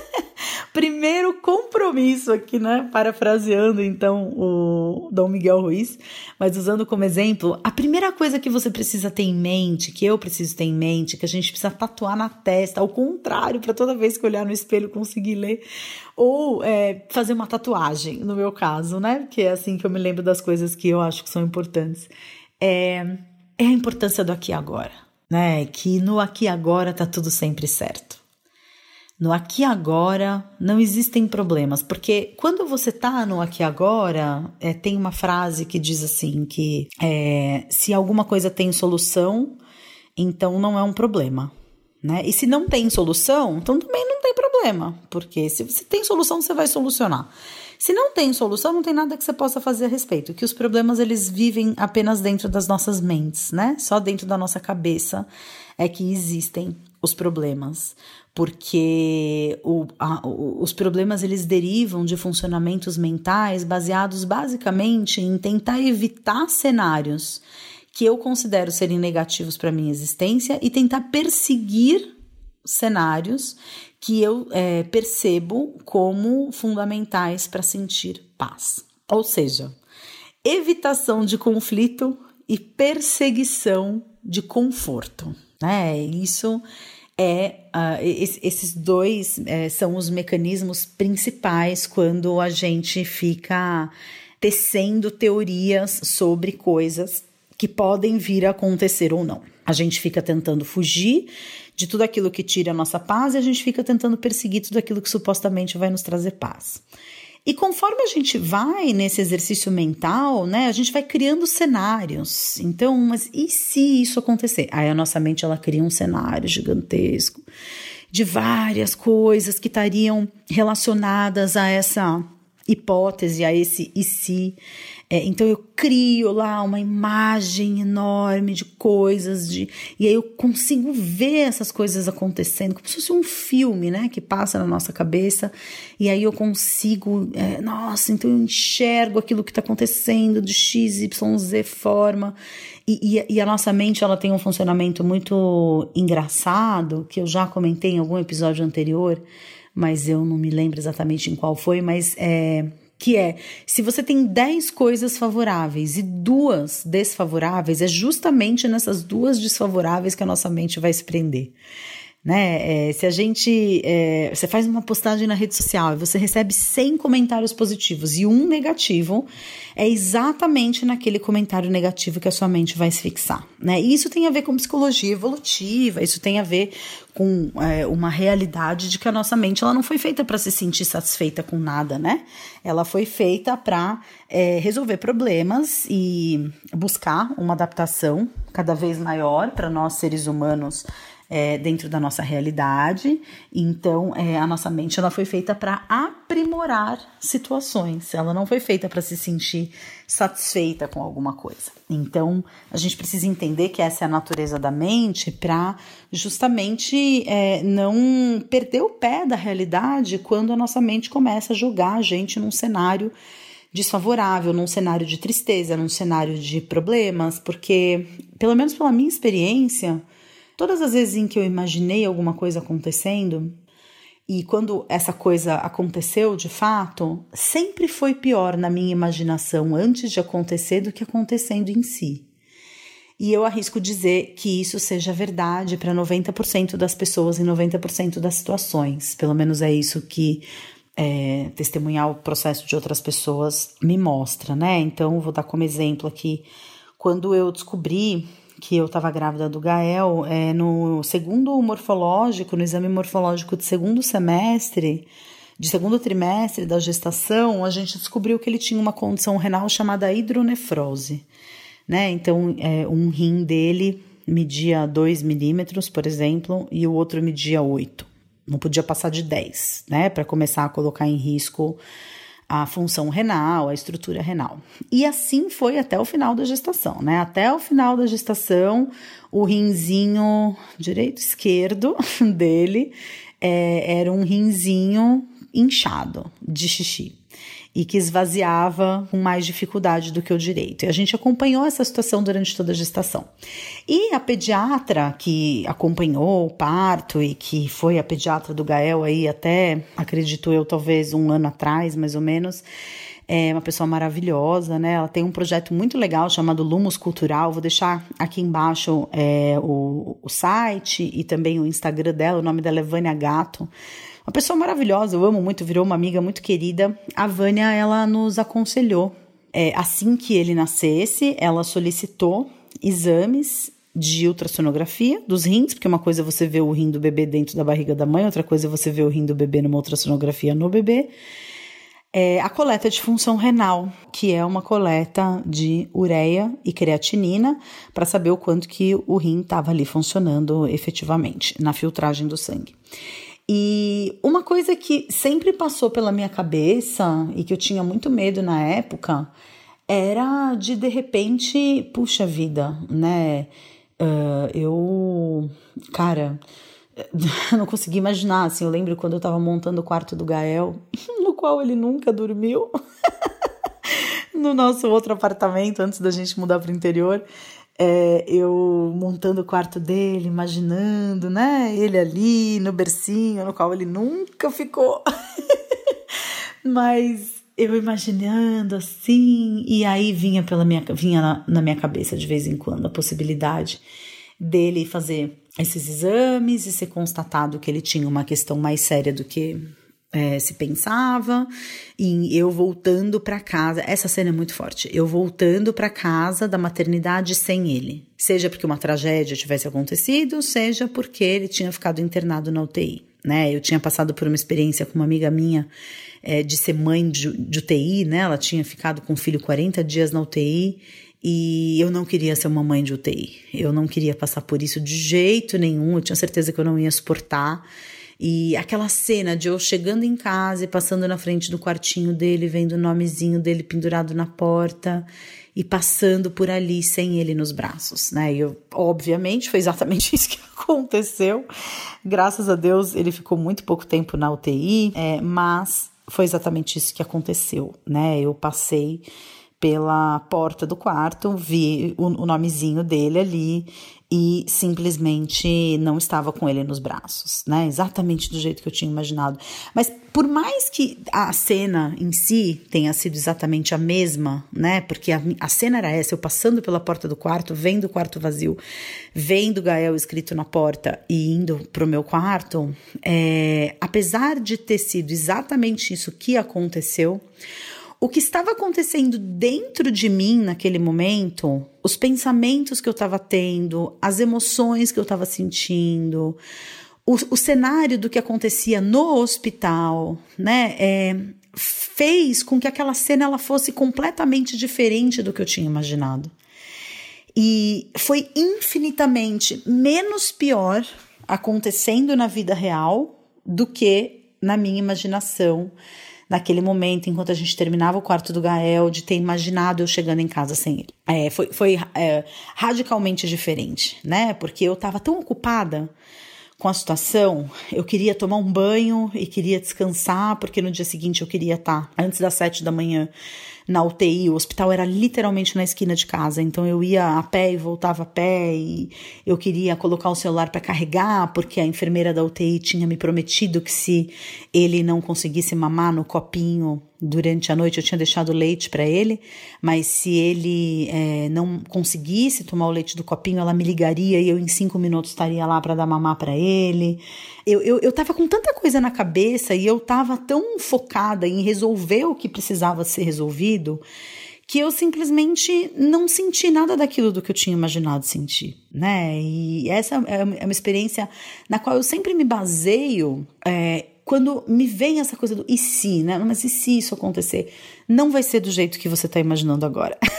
(laughs) primeiro compromisso aqui, né? Parafraseando então o Dom Miguel Ruiz, mas usando como exemplo, a primeira coisa que você precisa ter em mente, que eu preciso ter em mente, que a gente precisa tatuar na testa, ao contrário, para toda vez que olhar no espelho conseguir ler, ou é, fazer uma tatuagem, no meu caso, né? Que é assim que eu me lembro das coisas que eu acho que são importantes. É, é a importância do aqui e agora né? Que no aqui e agora tá tudo sempre certo. No aqui e agora não existem problemas, porque quando você tá no aqui e agora, é, tem uma frase que diz assim que é, se alguma coisa tem solução, então não é um problema, né? E se não tem solução, então também não tem problema, porque se você tem solução, você vai solucionar. Se não tem solução, não tem nada que você possa fazer a respeito. Que os problemas eles vivem apenas dentro das nossas mentes, né? Só dentro da nossa cabeça é que existem os problemas, porque o, a, os problemas eles derivam de funcionamentos mentais baseados basicamente em tentar evitar cenários que eu considero serem negativos para minha existência e tentar perseguir cenários que eu é, percebo como fundamentais para sentir paz. Ou seja, evitação de conflito e perseguição de conforto. Né? Isso é uh, esses dois é, são os mecanismos principais quando a gente fica tecendo teorias sobre coisas que podem vir a acontecer ou não. A gente fica tentando fugir de tudo aquilo que tira a nossa paz e a gente fica tentando perseguir tudo aquilo que supostamente vai nos trazer paz. E conforme a gente vai nesse exercício mental, né, a gente vai criando cenários. Então, mas e se isso acontecer? Aí a nossa mente ela cria um cenário gigantesco de várias coisas que estariam relacionadas a essa hipótese, a esse e se. É, então eu crio lá uma imagem enorme de coisas, de, e aí eu consigo ver essas coisas acontecendo, como se fosse um filme, né, que passa na nossa cabeça, e aí eu consigo, é, nossa, então eu enxergo aquilo que está acontecendo de X, Y, Z forma, e, e, e a nossa mente ela tem um funcionamento muito engraçado, que eu já comentei em algum episódio anterior, mas eu não me lembro exatamente em qual foi, mas é que é se você tem 10 coisas favoráveis e duas desfavoráveis, é justamente nessas duas desfavoráveis que a nossa mente vai se prender né? É, se a gente. É, você faz uma postagem na rede social e você recebe 100 comentários positivos e um negativo, é exatamente naquele comentário negativo que a sua mente vai se fixar, né? E isso tem a ver com psicologia evolutiva, isso tem a ver com é, uma realidade de que a nossa mente ela não foi feita para se sentir satisfeita com nada, né? Ela foi feita para é, resolver problemas e buscar uma adaptação cada vez maior para nós seres humanos é, dentro da nossa realidade. Então, é, a nossa mente ela foi feita para aprimorar situações. Ela não foi feita para se sentir satisfeita com alguma coisa. Então, a gente precisa entender que essa é a natureza da mente para justamente é, não perder o pé da realidade quando a nossa mente começa a jogar a gente num cenário desfavorável, num cenário de tristeza, num cenário de problemas, porque, pelo menos pela minha experiência, Todas as vezes em que eu imaginei alguma coisa acontecendo, e quando essa coisa aconteceu de fato, sempre foi pior na minha imaginação antes de acontecer do que acontecendo em si. E eu arrisco dizer que isso seja verdade para 90% das pessoas em 90% das situações. Pelo menos é isso que é, testemunhar o processo de outras pessoas me mostra, né? Então, vou dar como exemplo aqui. Quando eu descobri que eu estava grávida do Gael, é, no segundo morfológico, no exame morfológico de segundo semestre, de segundo trimestre da gestação, a gente descobriu que ele tinha uma condição renal chamada hidronefrose. Né? Então, é, um rim dele media 2 milímetros, por exemplo, e o outro media 8. Não podia passar de 10, né? Para começar a colocar em risco a função renal, a estrutura renal. E assim foi até o final da gestação, né? Até o final da gestação, o rinzinho direito esquerdo (laughs) dele é, era um rinzinho inchado de xixi e que esvaziava com mais dificuldade do que o direito. E a gente acompanhou essa situação durante toda a gestação. E a pediatra que acompanhou o parto e que foi a pediatra do Gael aí até, acredito eu, talvez um ano atrás, mais ou menos, é uma pessoa maravilhosa, né? Ela tem um projeto muito legal chamado Lumos Cultural. Vou deixar aqui embaixo é, o, o site e também o Instagram dela. O nome dela é Vânia Gato. Uma pessoa maravilhosa, eu amo muito, virou uma amiga muito querida. A Vânia, ela nos aconselhou. É, assim que ele nascesse, ela solicitou exames de ultrassonografia dos rins, porque uma coisa é você vê o rim do bebê dentro da barriga da mãe, outra coisa é você vê o rim do bebê numa ultrassonografia no bebê. É a coleta de função renal, que é uma coleta de ureia e creatinina para saber o quanto que o rim estava ali funcionando efetivamente na filtragem do sangue. E uma coisa que sempre passou pela minha cabeça e que eu tinha muito medo na época era de de repente, puxa vida, né? Uh, eu, cara, (laughs) não consegui imaginar, assim, eu lembro quando eu tava montando o quarto do Gael, (laughs) no qual ele nunca dormiu, (laughs) no nosso outro apartamento, antes da gente mudar para o interior, é, eu montando o quarto dele, imaginando, né? Ele ali no bercinho, no qual ele nunca ficou. (laughs) Mas eu imaginando assim, e aí vinha pela minha vinha na, na minha cabeça de vez em quando a possibilidade dele fazer esses exames e ser constatado que ele tinha uma questão mais séria do que é, se pensava, e eu voltando para casa. Essa cena é muito forte. Eu voltando para casa da maternidade sem ele. Seja porque uma tragédia tivesse acontecido, seja porque ele tinha ficado internado na UTI. Né? Eu tinha passado por uma experiência com uma amiga minha é, de ser mãe de, de UTI, né? Ela tinha ficado com o filho 40 dias na UTI e eu não queria ser uma mãe de UTI. Eu não queria passar por isso de jeito nenhum. Eu tinha certeza que eu não ia suportar. E aquela cena de eu chegando em casa e passando na frente do quartinho dele, vendo o nomezinho dele pendurado na porta e passando por ali sem ele nos braços, né? E eu, obviamente, foi exatamente (laughs) isso que aconteceu. Graças a Deus, ele ficou muito pouco tempo na UTI, é, mas foi exatamente isso que aconteceu, né? Eu passei pela porta do quarto, vi o, o nomezinho dele ali e simplesmente não estava com ele nos braços, né? Exatamente do jeito que eu tinha imaginado. Mas por mais que a cena em si tenha sido exatamente a mesma, né? Porque a, a cena era essa, eu passando pela porta do quarto, vendo o quarto vazio, vendo Gael escrito na porta e indo pro meu quarto, é, apesar de ter sido exatamente isso que aconteceu, o que estava acontecendo dentro de mim naquele momento, os pensamentos que eu estava tendo, as emoções que eu estava sentindo, o, o, cenário do que acontecia no hospital, né, é, fez com que aquela cena ela fosse completamente diferente do que eu tinha imaginado. E foi infinitamente menos pior acontecendo na vida real do que na minha imaginação naquele momento, enquanto a gente terminava o quarto do Gael, de ter imaginado eu chegando em casa sem ele. É, foi foi é, radicalmente diferente, né? Porque eu estava tão ocupada com a situação, eu queria tomar um banho e queria descansar, porque no dia seguinte eu queria estar, antes das sete da manhã, na UTI. O hospital era literalmente na esquina de casa, então eu ia a pé e voltava a pé e eu queria colocar o celular para carregar, porque a enfermeira da UTI tinha me prometido que se ele não conseguisse mamar no copinho durante a noite eu tinha deixado leite para ele, mas se ele é, não conseguisse tomar o leite do copinho, ela me ligaria e eu em cinco minutos estaria lá para dar mamar para ele. Eu, eu, eu tava com tanta coisa na cabeça e eu tava tão focada em resolver o que precisava ser resolvido que eu simplesmente não senti nada daquilo do que eu tinha imaginado sentir, né? E essa é uma experiência na qual eu sempre me baseio é, quando me vem essa coisa do e se, né? Mas e se isso acontecer? Não vai ser do jeito que você está imaginando agora. (laughs)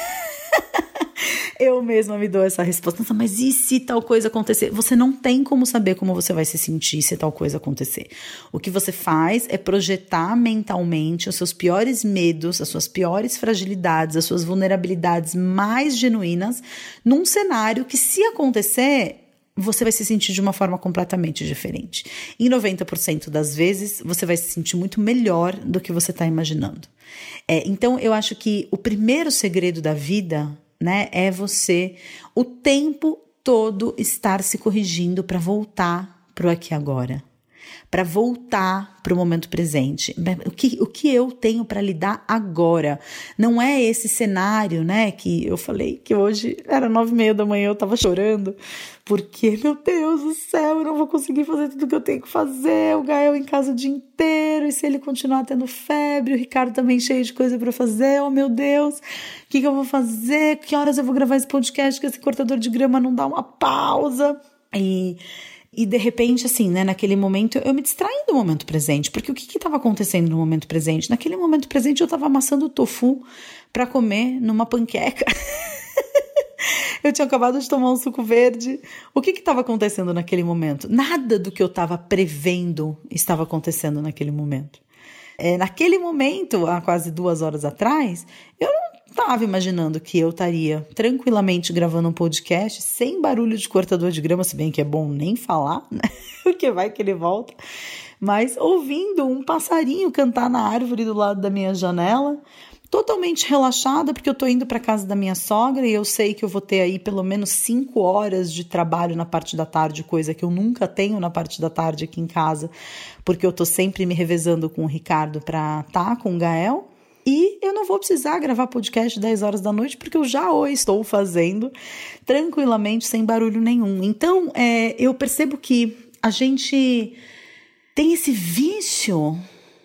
eu mesma me dou essa resposta. Mas e se tal coisa acontecer? Você não tem como saber como você vai se sentir se tal coisa acontecer. O que você faz é projetar mentalmente os seus piores medos, as suas piores fragilidades, as suas vulnerabilidades mais genuínas num cenário que, se acontecer, você vai se sentir de uma forma completamente diferente. Em 90% das vezes, você vai se sentir muito melhor do que você está imaginando. É, então, eu acho que o primeiro segredo da vida, né, é você o tempo todo estar se corrigindo para voltar para o aqui agora para voltar para o momento presente. O que, o que eu tenho para lidar agora? Não é esse cenário, né? Que eu falei que hoje era nove e meia da manhã, eu estava chorando, porque, meu Deus do céu, eu não vou conseguir fazer tudo que eu tenho que fazer. O Gael em casa o dia inteiro, e se ele continuar tendo febre, o Ricardo também cheio de coisa para fazer, oh meu Deus, o que, que eu vou fazer? Que horas eu vou gravar esse podcast? Que esse cortador de grama não dá uma pausa. E e de repente, assim, né, naquele momento, eu me distraí do momento presente. Porque o que estava acontecendo no momento presente? Naquele momento presente, eu estava amassando tofu para comer numa panqueca. (laughs) eu tinha acabado de tomar um suco verde. O que estava acontecendo naquele momento? Nada do que eu estava prevendo estava acontecendo naquele momento. É, naquele momento, há quase duas horas atrás, eu não estava imaginando que eu estaria tranquilamente gravando um podcast sem barulho de cortador de grama, se bem que é bom nem falar, (laughs) né? Porque vai que ele volta. Mas ouvindo um passarinho cantar na árvore do lado da minha janela totalmente relaxada porque eu tô indo para casa da minha sogra e eu sei que eu vou ter aí pelo menos cinco horas de trabalho na parte da tarde, coisa que eu nunca tenho na parte da tarde aqui em casa, porque eu tô sempre me revezando com o Ricardo para estar tá com o Gael. E eu não vou precisar gravar podcast 10 horas da noite, porque eu já o estou fazendo tranquilamente, sem barulho nenhum. Então, é, eu percebo que a gente tem esse vício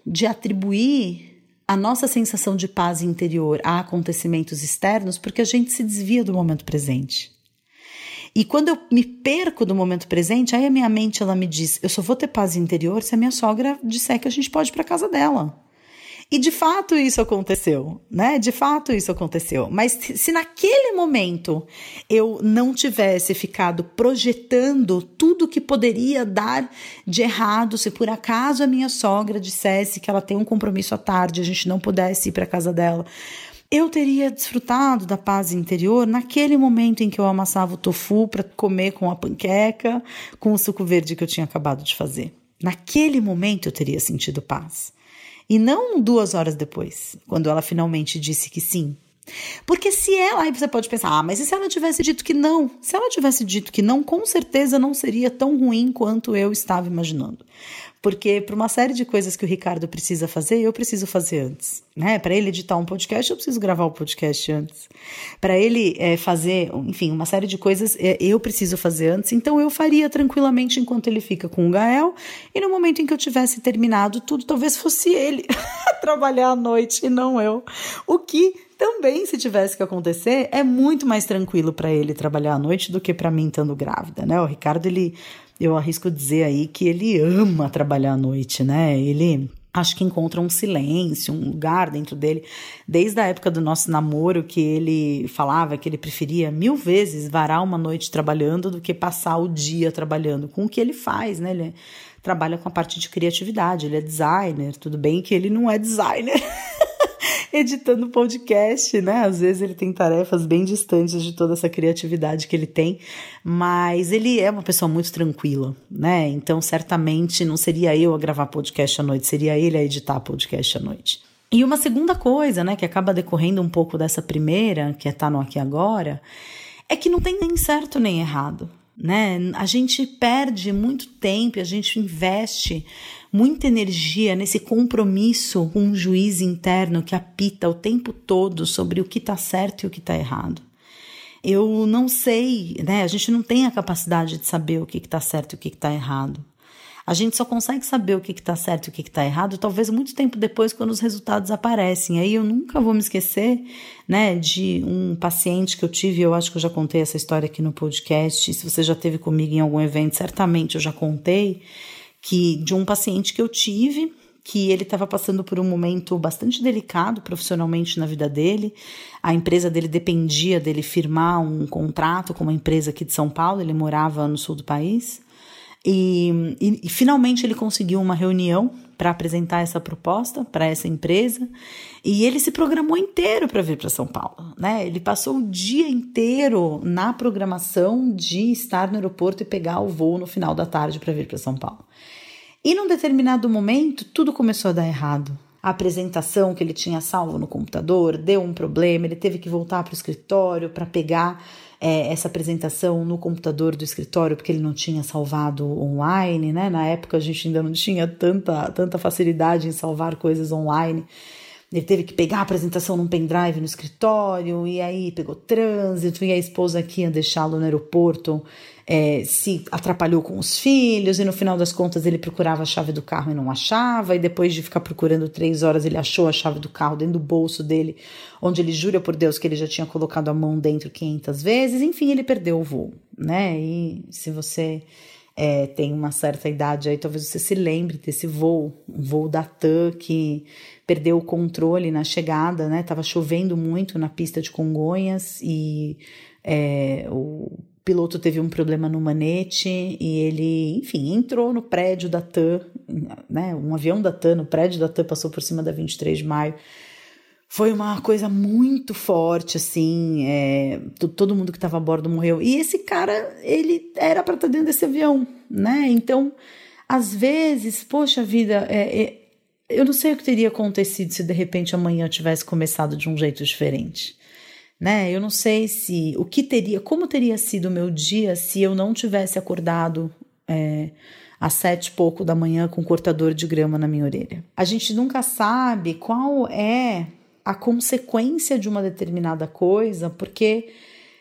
de atribuir a nossa sensação de paz interior a acontecimentos externos porque a gente se desvia do momento presente. E quando eu me perco do momento presente, aí a minha mente ela me diz: eu só vou ter paz interior se a minha sogra disser que a gente pode ir para casa dela. E de fato isso aconteceu, né? De fato isso aconteceu. Mas se naquele momento eu não tivesse ficado projetando tudo que poderia dar de errado, se por acaso a minha sogra dissesse que ela tem um compromisso à tarde, a gente não pudesse ir para casa dela, eu teria desfrutado da paz interior naquele momento em que eu amassava o tofu para comer com a panqueca, com o suco verde que eu tinha acabado de fazer. Naquele momento eu teria sentido paz. E não duas horas depois, quando ela finalmente disse que sim. Porque se ela, aí você pode pensar, ah, mas e se ela tivesse dito que não? Se ela tivesse dito que não, com certeza não seria tão ruim quanto eu estava imaginando. Porque para uma série de coisas que o Ricardo precisa fazer, eu preciso fazer antes. Né? Para ele editar um podcast, eu preciso gravar o podcast antes. Para ele é, fazer, enfim, uma série de coisas, é, eu preciso fazer antes. Então eu faria tranquilamente enquanto ele fica com o Gael. E no momento em que eu tivesse terminado tudo, talvez fosse ele (laughs) trabalhar à noite e não eu. O que também, se tivesse que acontecer, é muito mais tranquilo para ele trabalhar à noite do que para mim estando grávida, né? O Ricardo, ele eu arrisco dizer aí que ele ama trabalhar à noite, né? Ele acho que encontra um silêncio, um lugar dentro dele, desde a época do nosso namoro, que ele falava que ele preferia mil vezes varar uma noite trabalhando do que passar o dia trabalhando, com o que ele faz, né? Ele trabalha com a parte de criatividade, ele é designer, tudo bem que ele não é designer. (laughs) editando podcast, né? Às vezes ele tem tarefas bem distantes de toda essa criatividade que ele tem, mas ele é uma pessoa muito tranquila, né? Então, certamente não seria eu a gravar podcast à noite, seria ele a editar podcast à noite. E uma segunda coisa, né, que acaba decorrendo um pouco dessa primeira, que é estar tá no aqui agora, é que não tem nem certo nem errado, né? A gente perde muito tempo, a gente investe muita energia nesse compromisso com um juiz interno que apita o tempo todo sobre o que está certo e o que está errado. Eu não sei, né? A gente não tem a capacidade de saber o que está certo e o que está errado. A gente só consegue saber o que está certo e o que está errado, talvez muito tempo depois, quando os resultados aparecem. Aí eu nunca vou me esquecer, né, de um paciente que eu tive, eu acho que eu já contei essa história aqui no podcast. Se você já teve comigo em algum evento, certamente eu já contei que de um paciente que eu tive, que ele estava passando por um momento bastante delicado profissionalmente na vida dele. A empresa dele dependia dele firmar um contrato com uma empresa aqui de São Paulo, ele morava no sul do país. E, e, e finalmente ele conseguiu uma reunião para apresentar essa proposta para essa empresa e ele se programou inteiro para vir para São Paulo, né? Ele passou o dia inteiro na programação de estar no aeroporto e pegar o voo no final da tarde para vir para São Paulo. E num determinado momento, tudo começou a dar errado. A apresentação que ele tinha salvo no computador deu um problema, ele teve que voltar para o escritório para pegar é, essa apresentação no computador do escritório, porque ele não tinha salvado online, né? Na época a gente ainda não tinha tanta, tanta facilidade em salvar coisas online. Ele teve que pegar a apresentação num pendrive no escritório, e aí pegou trânsito, e a esposa aqui ia deixá-lo no aeroporto é, se atrapalhou com os filhos, e no final das contas ele procurava a chave do carro e não achava, e depois de ficar procurando três horas, ele achou a chave do carro dentro do bolso dele, onde ele jura por Deus que ele já tinha colocado a mão dentro 500 vezes, enfim, ele perdeu o voo, né? E se você é, tem uma certa idade aí, talvez você se lembre desse voo, um voo da TAM que perdeu o controle na chegada, né? Tava chovendo muito na pista de Congonhas e é, o piloto teve um problema no manete e ele, enfim, entrou no prédio da TAM, né? Um avião da TAM, no prédio da TAM, passou por cima da 23 de maio. Foi uma coisa muito forte, assim. É, todo mundo que estava a bordo morreu. E esse cara, ele era para estar tá dentro desse avião, né? Então, às vezes, poxa vida, é, é, eu não sei o que teria acontecido se de repente amanhã eu tivesse começado de um jeito diferente. Né? Eu não sei se o que teria, como teria sido o meu dia se eu não tivesse acordado é, às sete e pouco da manhã com um cortador de grama na minha orelha. A gente nunca sabe qual é a consequência de uma determinada coisa, porque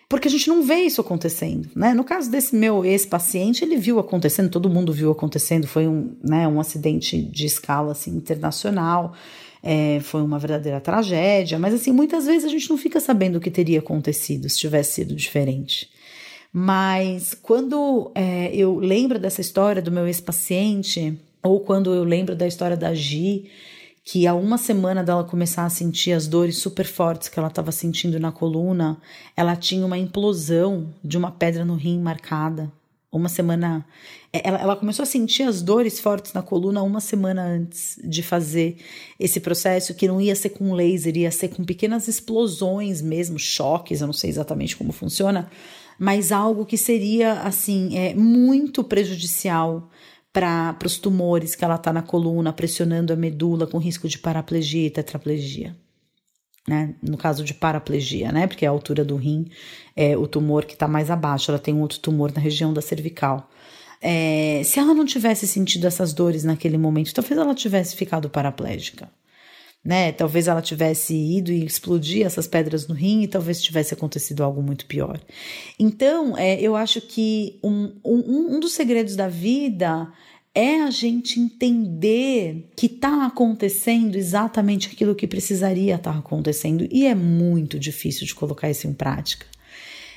porque a gente não vê isso acontecendo, né? No caso desse meu ex-paciente, ele viu acontecendo, todo mundo viu acontecendo, foi um, né, um acidente de escala assim, internacional, é, foi uma verdadeira tragédia, mas assim, muitas vezes a gente não fica sabendo o que teria acontecido se tivesse sido diferente. Mas quando é, eu lembro dessa história do meu ex-paciente, ou quando eu lembro da história da Gi, que há uma semana dela começar a sentir as dores super fortes que ela estava sentindo na coluna, ela tinha uma implosão de uma pedra no rim marcada. Uma semana. É, ela, ela começou a sentir as dores fortes na coluna uma semana antes de fazer esse processo, que não ia ser com laser, ia ser com pequenas explosões mesmo, choques, eu não sei exatamente como funciona, mas algo que seria, assim, é, muito prejudicial para os tumores que ela está na coluna, pressionando a medula com risco de paraplegia e tetraplegia. Né? No caso de paraplegia, né? Porque a altura do rim é o tumor que está mais abaixo, ela tem outro tumor na região da cervical. É, se ela não tivesse sentido essas dores naquele momento, talvez ela tivesse ficado paraplégica. Né? Talvez ela tivesse ido e explodir essas pedras no rim e talvez tivesse acontecido algo muito pior. Então, é, eu acho que um, um, um dos segredos da vida é a gente entender que está acontecendo exatamente aquilo que precisaria estar tá acontecendo e é muito difícil de colocar isso em prática.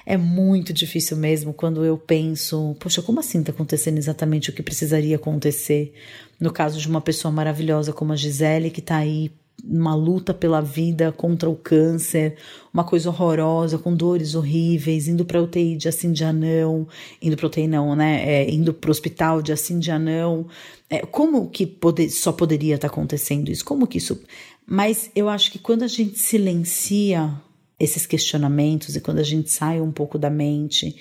É muito difícil mesmo quando eu penso, poxa, como assim está acontecendo exatamente o que precisaria acontecer? No caso de uma pessoa maravilhosa como a Gisele, que está aí uma luta pela vida contra o câncer, uma coisa horrorosa, com dores horríveis, indo para UTI de assim de anão, indo para UTI não, né? É, indo para o hospital de assim de anão. É, como que pode, só poderia estar tá acontecendo isso? Como que isso. Mas eu acho que quando a gente silencia esses questionamentos e quando a gente sai um pouco da mente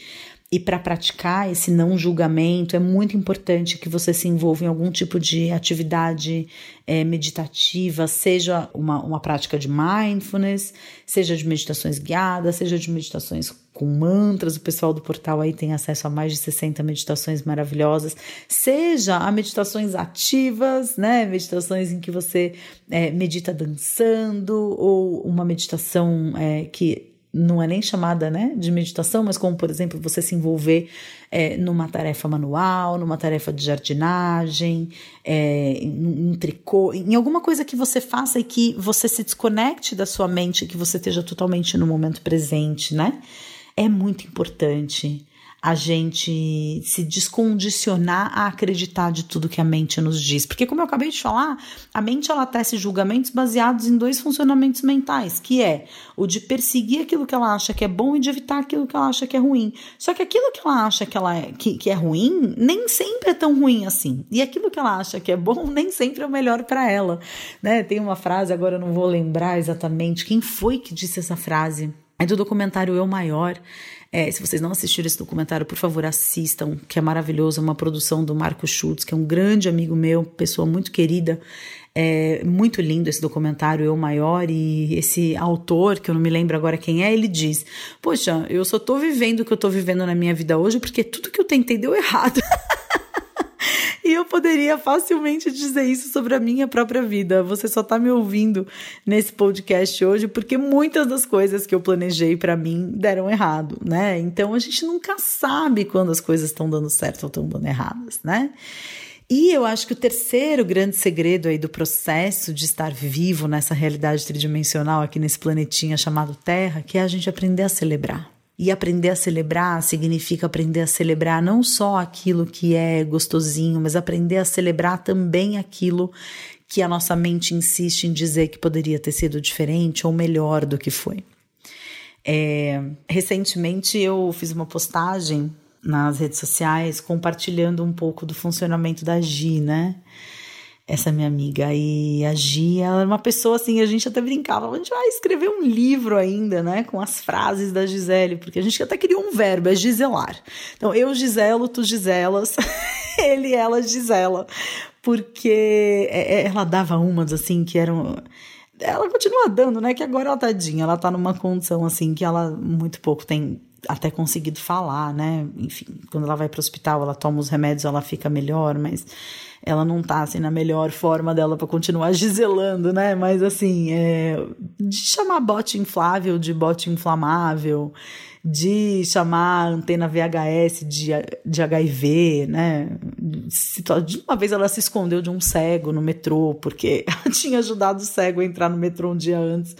e para praticar esse não julgamento, é muito importante que você se envolva em algum tipo de atividade é, meditativa, seja uma, uma prática de mindfulness, seja de meditações guiadas, seja de meditações com mantras. O pessoal do portal aí tem acesso a mais de 60 meditações maravilhosas, seja a meditações ativas, né? Meditações em que você é, medita dançando, ou uma meditação é, que não é nem chamada né, de meditação, mas como, por exemplo, você se envolver é, numa tarefa manual, numa tarefa de jardinagem, é, em, em tricô, em alguma coisa que você faça e que você se desconecte da sua mente, que você esteja totalmente no momento presente, né? É muito importante a gente se descondicionar a acreditar de tudo que a mente nos diz. Porque, como eu acabei de falar, a mente ela tece julgamentos baseados em dois funcionamentos mentais, que é o de perseguir aquilo que ela acha que é bom e de evitar aquilo que ela acha que é ruim. Só que aquilo que ela acha que, ela é, que, que é ruim nem sempre é tão ruim assim. E aquilo que ela acha que é bom (laughs) nem sempre é o melhor para ela. Né? Tem uma frase, agora eu não vou lembrar exatamente quem foi que disse essa frase. É do documentário Eu Maior, é, se vocês não assistiram esse documentário, por favor, assistam, que é maravilhoso. É uma produção do Marco Schultz, que é um grande amigo meu, pessoa muito querida. É muito lindo esse documentário, Eu Maior, e esse autor, que eu não me lembro agora quem é, ele diz: Poxa, eu só tô vivendo o que eu tô vivendo na minha vida hoje porque tudo que eu tentei deu errado. (laughs) E eu poderia facilmente dizer isso sobre a minha própria vida. Você só está me ouvindo nesse podcast hoje porque muitas das coisas que eu planejei para mim deram errado, né? Então a gente nunca sabe quando as coisas estão dando certo ou estão dando erradas, né? E eu acho que o terceiro grande segredo aí do processo de estar vivo nessa realidade tridimensional aqui nesse planetinha chamado Terra, que é a gente aprender a celebrar. E aprender a celebrar significa aprender a celebrar não só aquilo que é gostosinho, mas aprender a celebrar também aquilo que a nossa mente insiste em dizer que poderia ter sido diferente ou melhor do que foi. É, recentemente eu fiz uma postagem nas redes sociais compartilhando um pouco do funcionamento da Gi, né? Essa minha amiga. E a Gia, ela era uma pessoa assim, a gente até brincava, a gente vai escrever um livro ainda, né, com as frases da Gisele, porque a gente até criou um verbo, é giselar. Então, eu Giselo, tu Giselas, (laughs) ele, ela, Gisela. porque é, é, ela dava umas assim que eram ela continua dando, né? Que agora ela tadinha, ela tá numa condição assim que ela muito pouco tem até conseguido falar, né? Enfim, quando ela vai para o hospital, ela toma os remédios, ela fica melhor, mas ela não tá assim na melhor forma dela para continuar (laughs) giselando, né? Mas assim, é, de chamar bote inflável de bote inflamável, de chamar a antena VHS de, de HIV, né? De uma vez ela se escondeu de um cego no metrô, porque (laughs) ela tinha ajudado o cego a entrar no metrô um dia antes.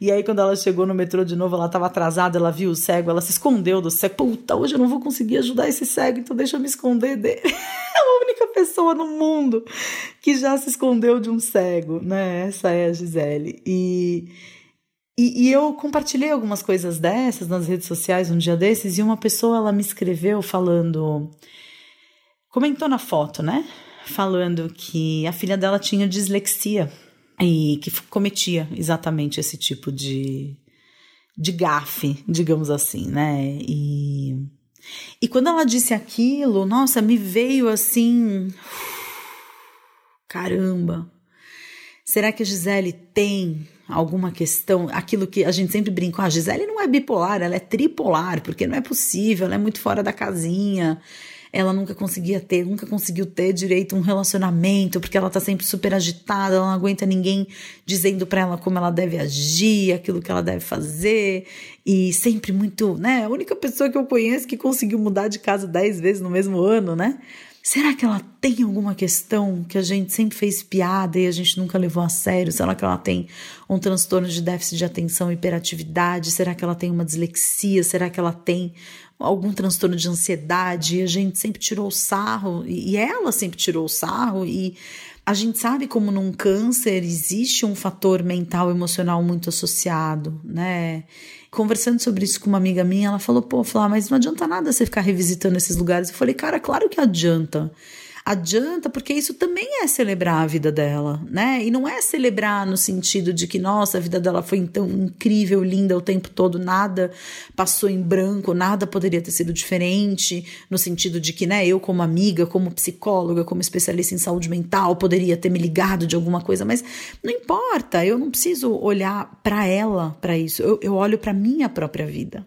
E aí, quando ela chegou no metrô de novo, ela estava atrasada, ela viu o cego, ela se escondeu do cego. Puta, hoje eu não vou conseguir ajudar esse cego, então deixa eu me esconder dele. (laughs) É a única pessoa no mundo que já se escondeu de um cego, né? Essa é a Gisele. E. E, e, eu compartilhei algumas coisas dessas nas redes sociais um dia desses e uma pessoa ela me escreveu falando, comentou na foto, né? Falando que a filha dela tinha dislexia e que cometia exatamente esse tipo de, de gafe, digamos assim, né? E, e quando ela disse aquilo, nossa, me veio assim. Caramba! Será que a Gisele tem alguma questão, aquilo que a gente sempre brinca, ah, a Gisele não é bipolar, ela é tripolar, porque não é possível, ela é muito fora da casinha, ela nunca conseguia ter, nunca conseguiu ter direito um relacionamento, porque ela tá sempre super agitada, ela não aguenta ninguém dizendo para ela como ela deve agir, aquilo que ela deve fazer, e sempre muito, né, a única pessoa que eu conheço que conseguiu mudar de casa dez vezes no mesmo ano, né? Será que ela tem alguma questão que a gente sempre fez piada e a gente nunca levou a sério? Será que ela tem um transtorno de déficit de atenção e hiperatividade? Será que ela tem uma dislexia? Será que ela tem algum transtorno de ansiedade? E a gente sempre tirou o sarro, e ela sempre tirou o sarro, e a gente sabe como num câncer existe um fator mental emocional muito associado, né? Conversando sobre isso com uma amiga minha, ela falou: pô, falar, mas não adianta nada você ficar revisitando esses lugares. Eu falei, cara, claro que adianta adianta, porque isso também é celebrar a vida dela, né? E não é celebrar no sentido de que, nossa, a vida dela foi tão incrível, linda o tempo todo, nada passou em branco, nada poderia ter sido diferente, no sentido de que, né, eu como amiga, como psicóloga, como especialista em saúde mental, poderia ter me ligado de alguma coisa, mas não importa, eu não preciso olhar para ela para isso, eu, eu olho para minha própria vida.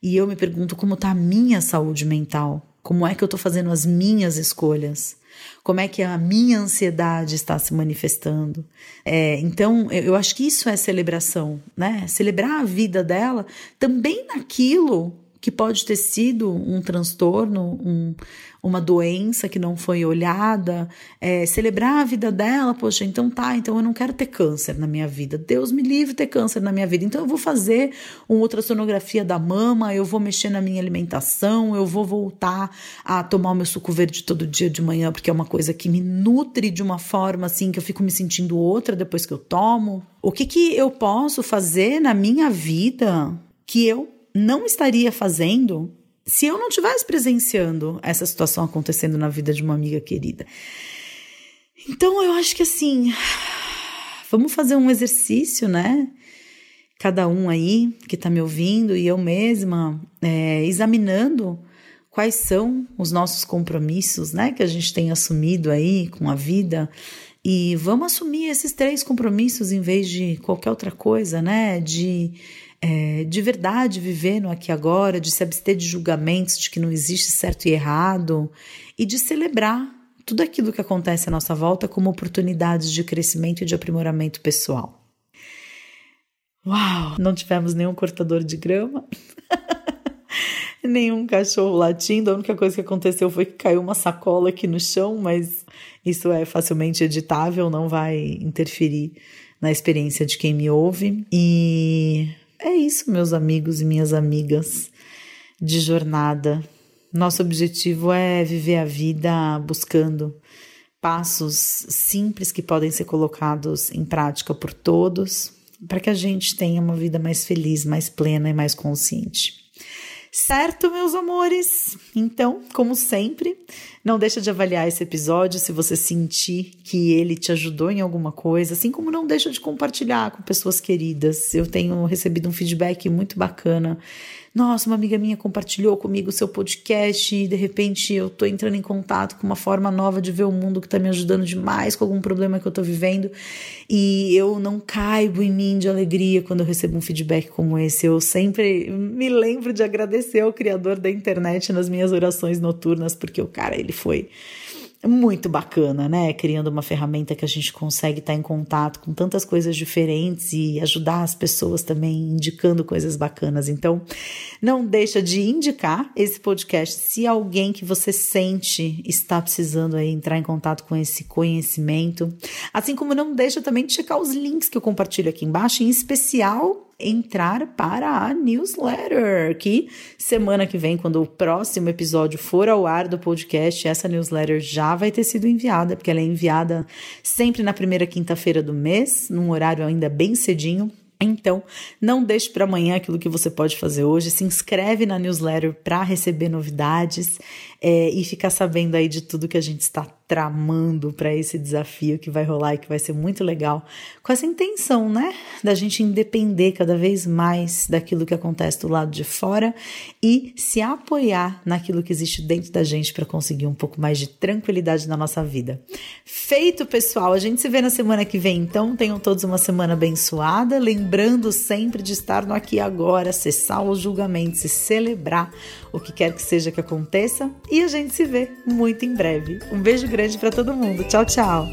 E eu me pergunto como está a minha saúde mental como é que eu estou fazendo as minhas escolhas? Como é que a minha ansiedade está se manifestando? É, então, eu, acho que isso é celebração, né? Celebrar a vida dela também naquilo que pode ter sido um transtorno, um, uma doença que não foi olhada, é, celebrar a vida dela, poxa, então tá, então eu não quero ter câncer na minha vida, Deus me livre ter câncer na minha vida, então eu vou fazer uma ultrassonografia da mama, eu vou mexer na minha alimentação, eu vou voltar a tomar o meu suco verde todo dia de manhã, porque é uma coisa que me nutre de uma forma assim que eu fico me sentindo outra depois que eu tomo. O que que eu posso fazer na minha vida que eu não estaria fazendo se eu não estivesse presenciando essa situação acontecendo na vida de uma amiga querida. Então eu acho que assim, vamos fazer um exercício, né? Cada um aí que está me ouvindo e eu mesma, é, examinando quais são os nossos compromissos, né? Que a gente tem assumido aí com a vida. E vamos assumir esses três compromissos em vez de qualquer outra coisa, né? De é, de verdade viver no aqui agora, de se abster de julgamentos de que não existe certo e errado e de celebrar tudo aquilo que acontece à nossa volta como oportunidades de crescimento e de aprimoramento pessoal. Uau! Não tivemos nenhum cortador de grama, (laughs) nenhum cachorro latindo. A única coisa que aconteceu foi que caiu uma sacola aqui no chão, mas isso é facilmente editável, não vai interferir na experiência de quem me ouve. E é isso, meus amigos e minhas amigas de jornada. Nosso objetivo é viver a vida buscando passos simples que podem ser colocados em prática por todos, para que a gente tenha uma vida mais feliz, mais plena e mais consciente. Certo, meus amores? Então, como sempre, não deixa de avaliar esse episódio se você sentir que ele te ajudou em alguma coisa, assim como não deixa de compartilhar com pessoas queridas. Eu tenho recebido um feedback muito bacana nossa, uma amiga minha compartilhou comigo o seu podcast e de repente eu tô entrando em contato com uma forma nova de ver o mundo que tá me ajudando demais com algum problema que eu tô vivendo e eu não caibo em mim de alegria quando eu recebo um feedback como esse. Eu sempre me lembro de agradecer ao criador da internet nas minhas orações noturnas porque o cara, ele foi muito bacana, né? Criando uma ferramenta que a gente consegue estar em contato com tantas coisas diferentes e ajudar as pessoas também indicando coisas bacanas. Então, não deixa de indicar esse podcast se alguém que você sente está precisando aí entrar em contato com esse conhecimento. Assim como não deixa também de checar os links que eu compartilho aqui embaixo, em especial entrar para a newsletter, que semana que vem, quando o próximo episódio for ao ar do podcast, essa newsletter já vai ter sido enviada, porque ela é enviada sempre na primeira quinta-feira do mês, num horário ainda bem cedinho. Então, não deixe para amanhã aquilo que você pode fazer hoje. Se inscreve na newsletter para receber novidades é, e ficar sabendo aí de tudo que a gente está tramando para esse desafio que vai rolar e que vai ser muito legal, com essa intenção, né, da gente independer cada vez mais daquilo que acontece do lado de fora e se apoiar naquilo que existe dentro da gente para conseguir um pouco mais de tranquilidade na nossa vida. Feito, pessoal, a gente se vê na semana que vem, então tenham todos uma semana abençoada, lembrando sempre de estar no aqui e agora, cessar os julgamentos e celebrar o que quer que seja que aconteça e a gente se vê muito em breve. Um beijo grande para todo mundo. Tchau, tchau.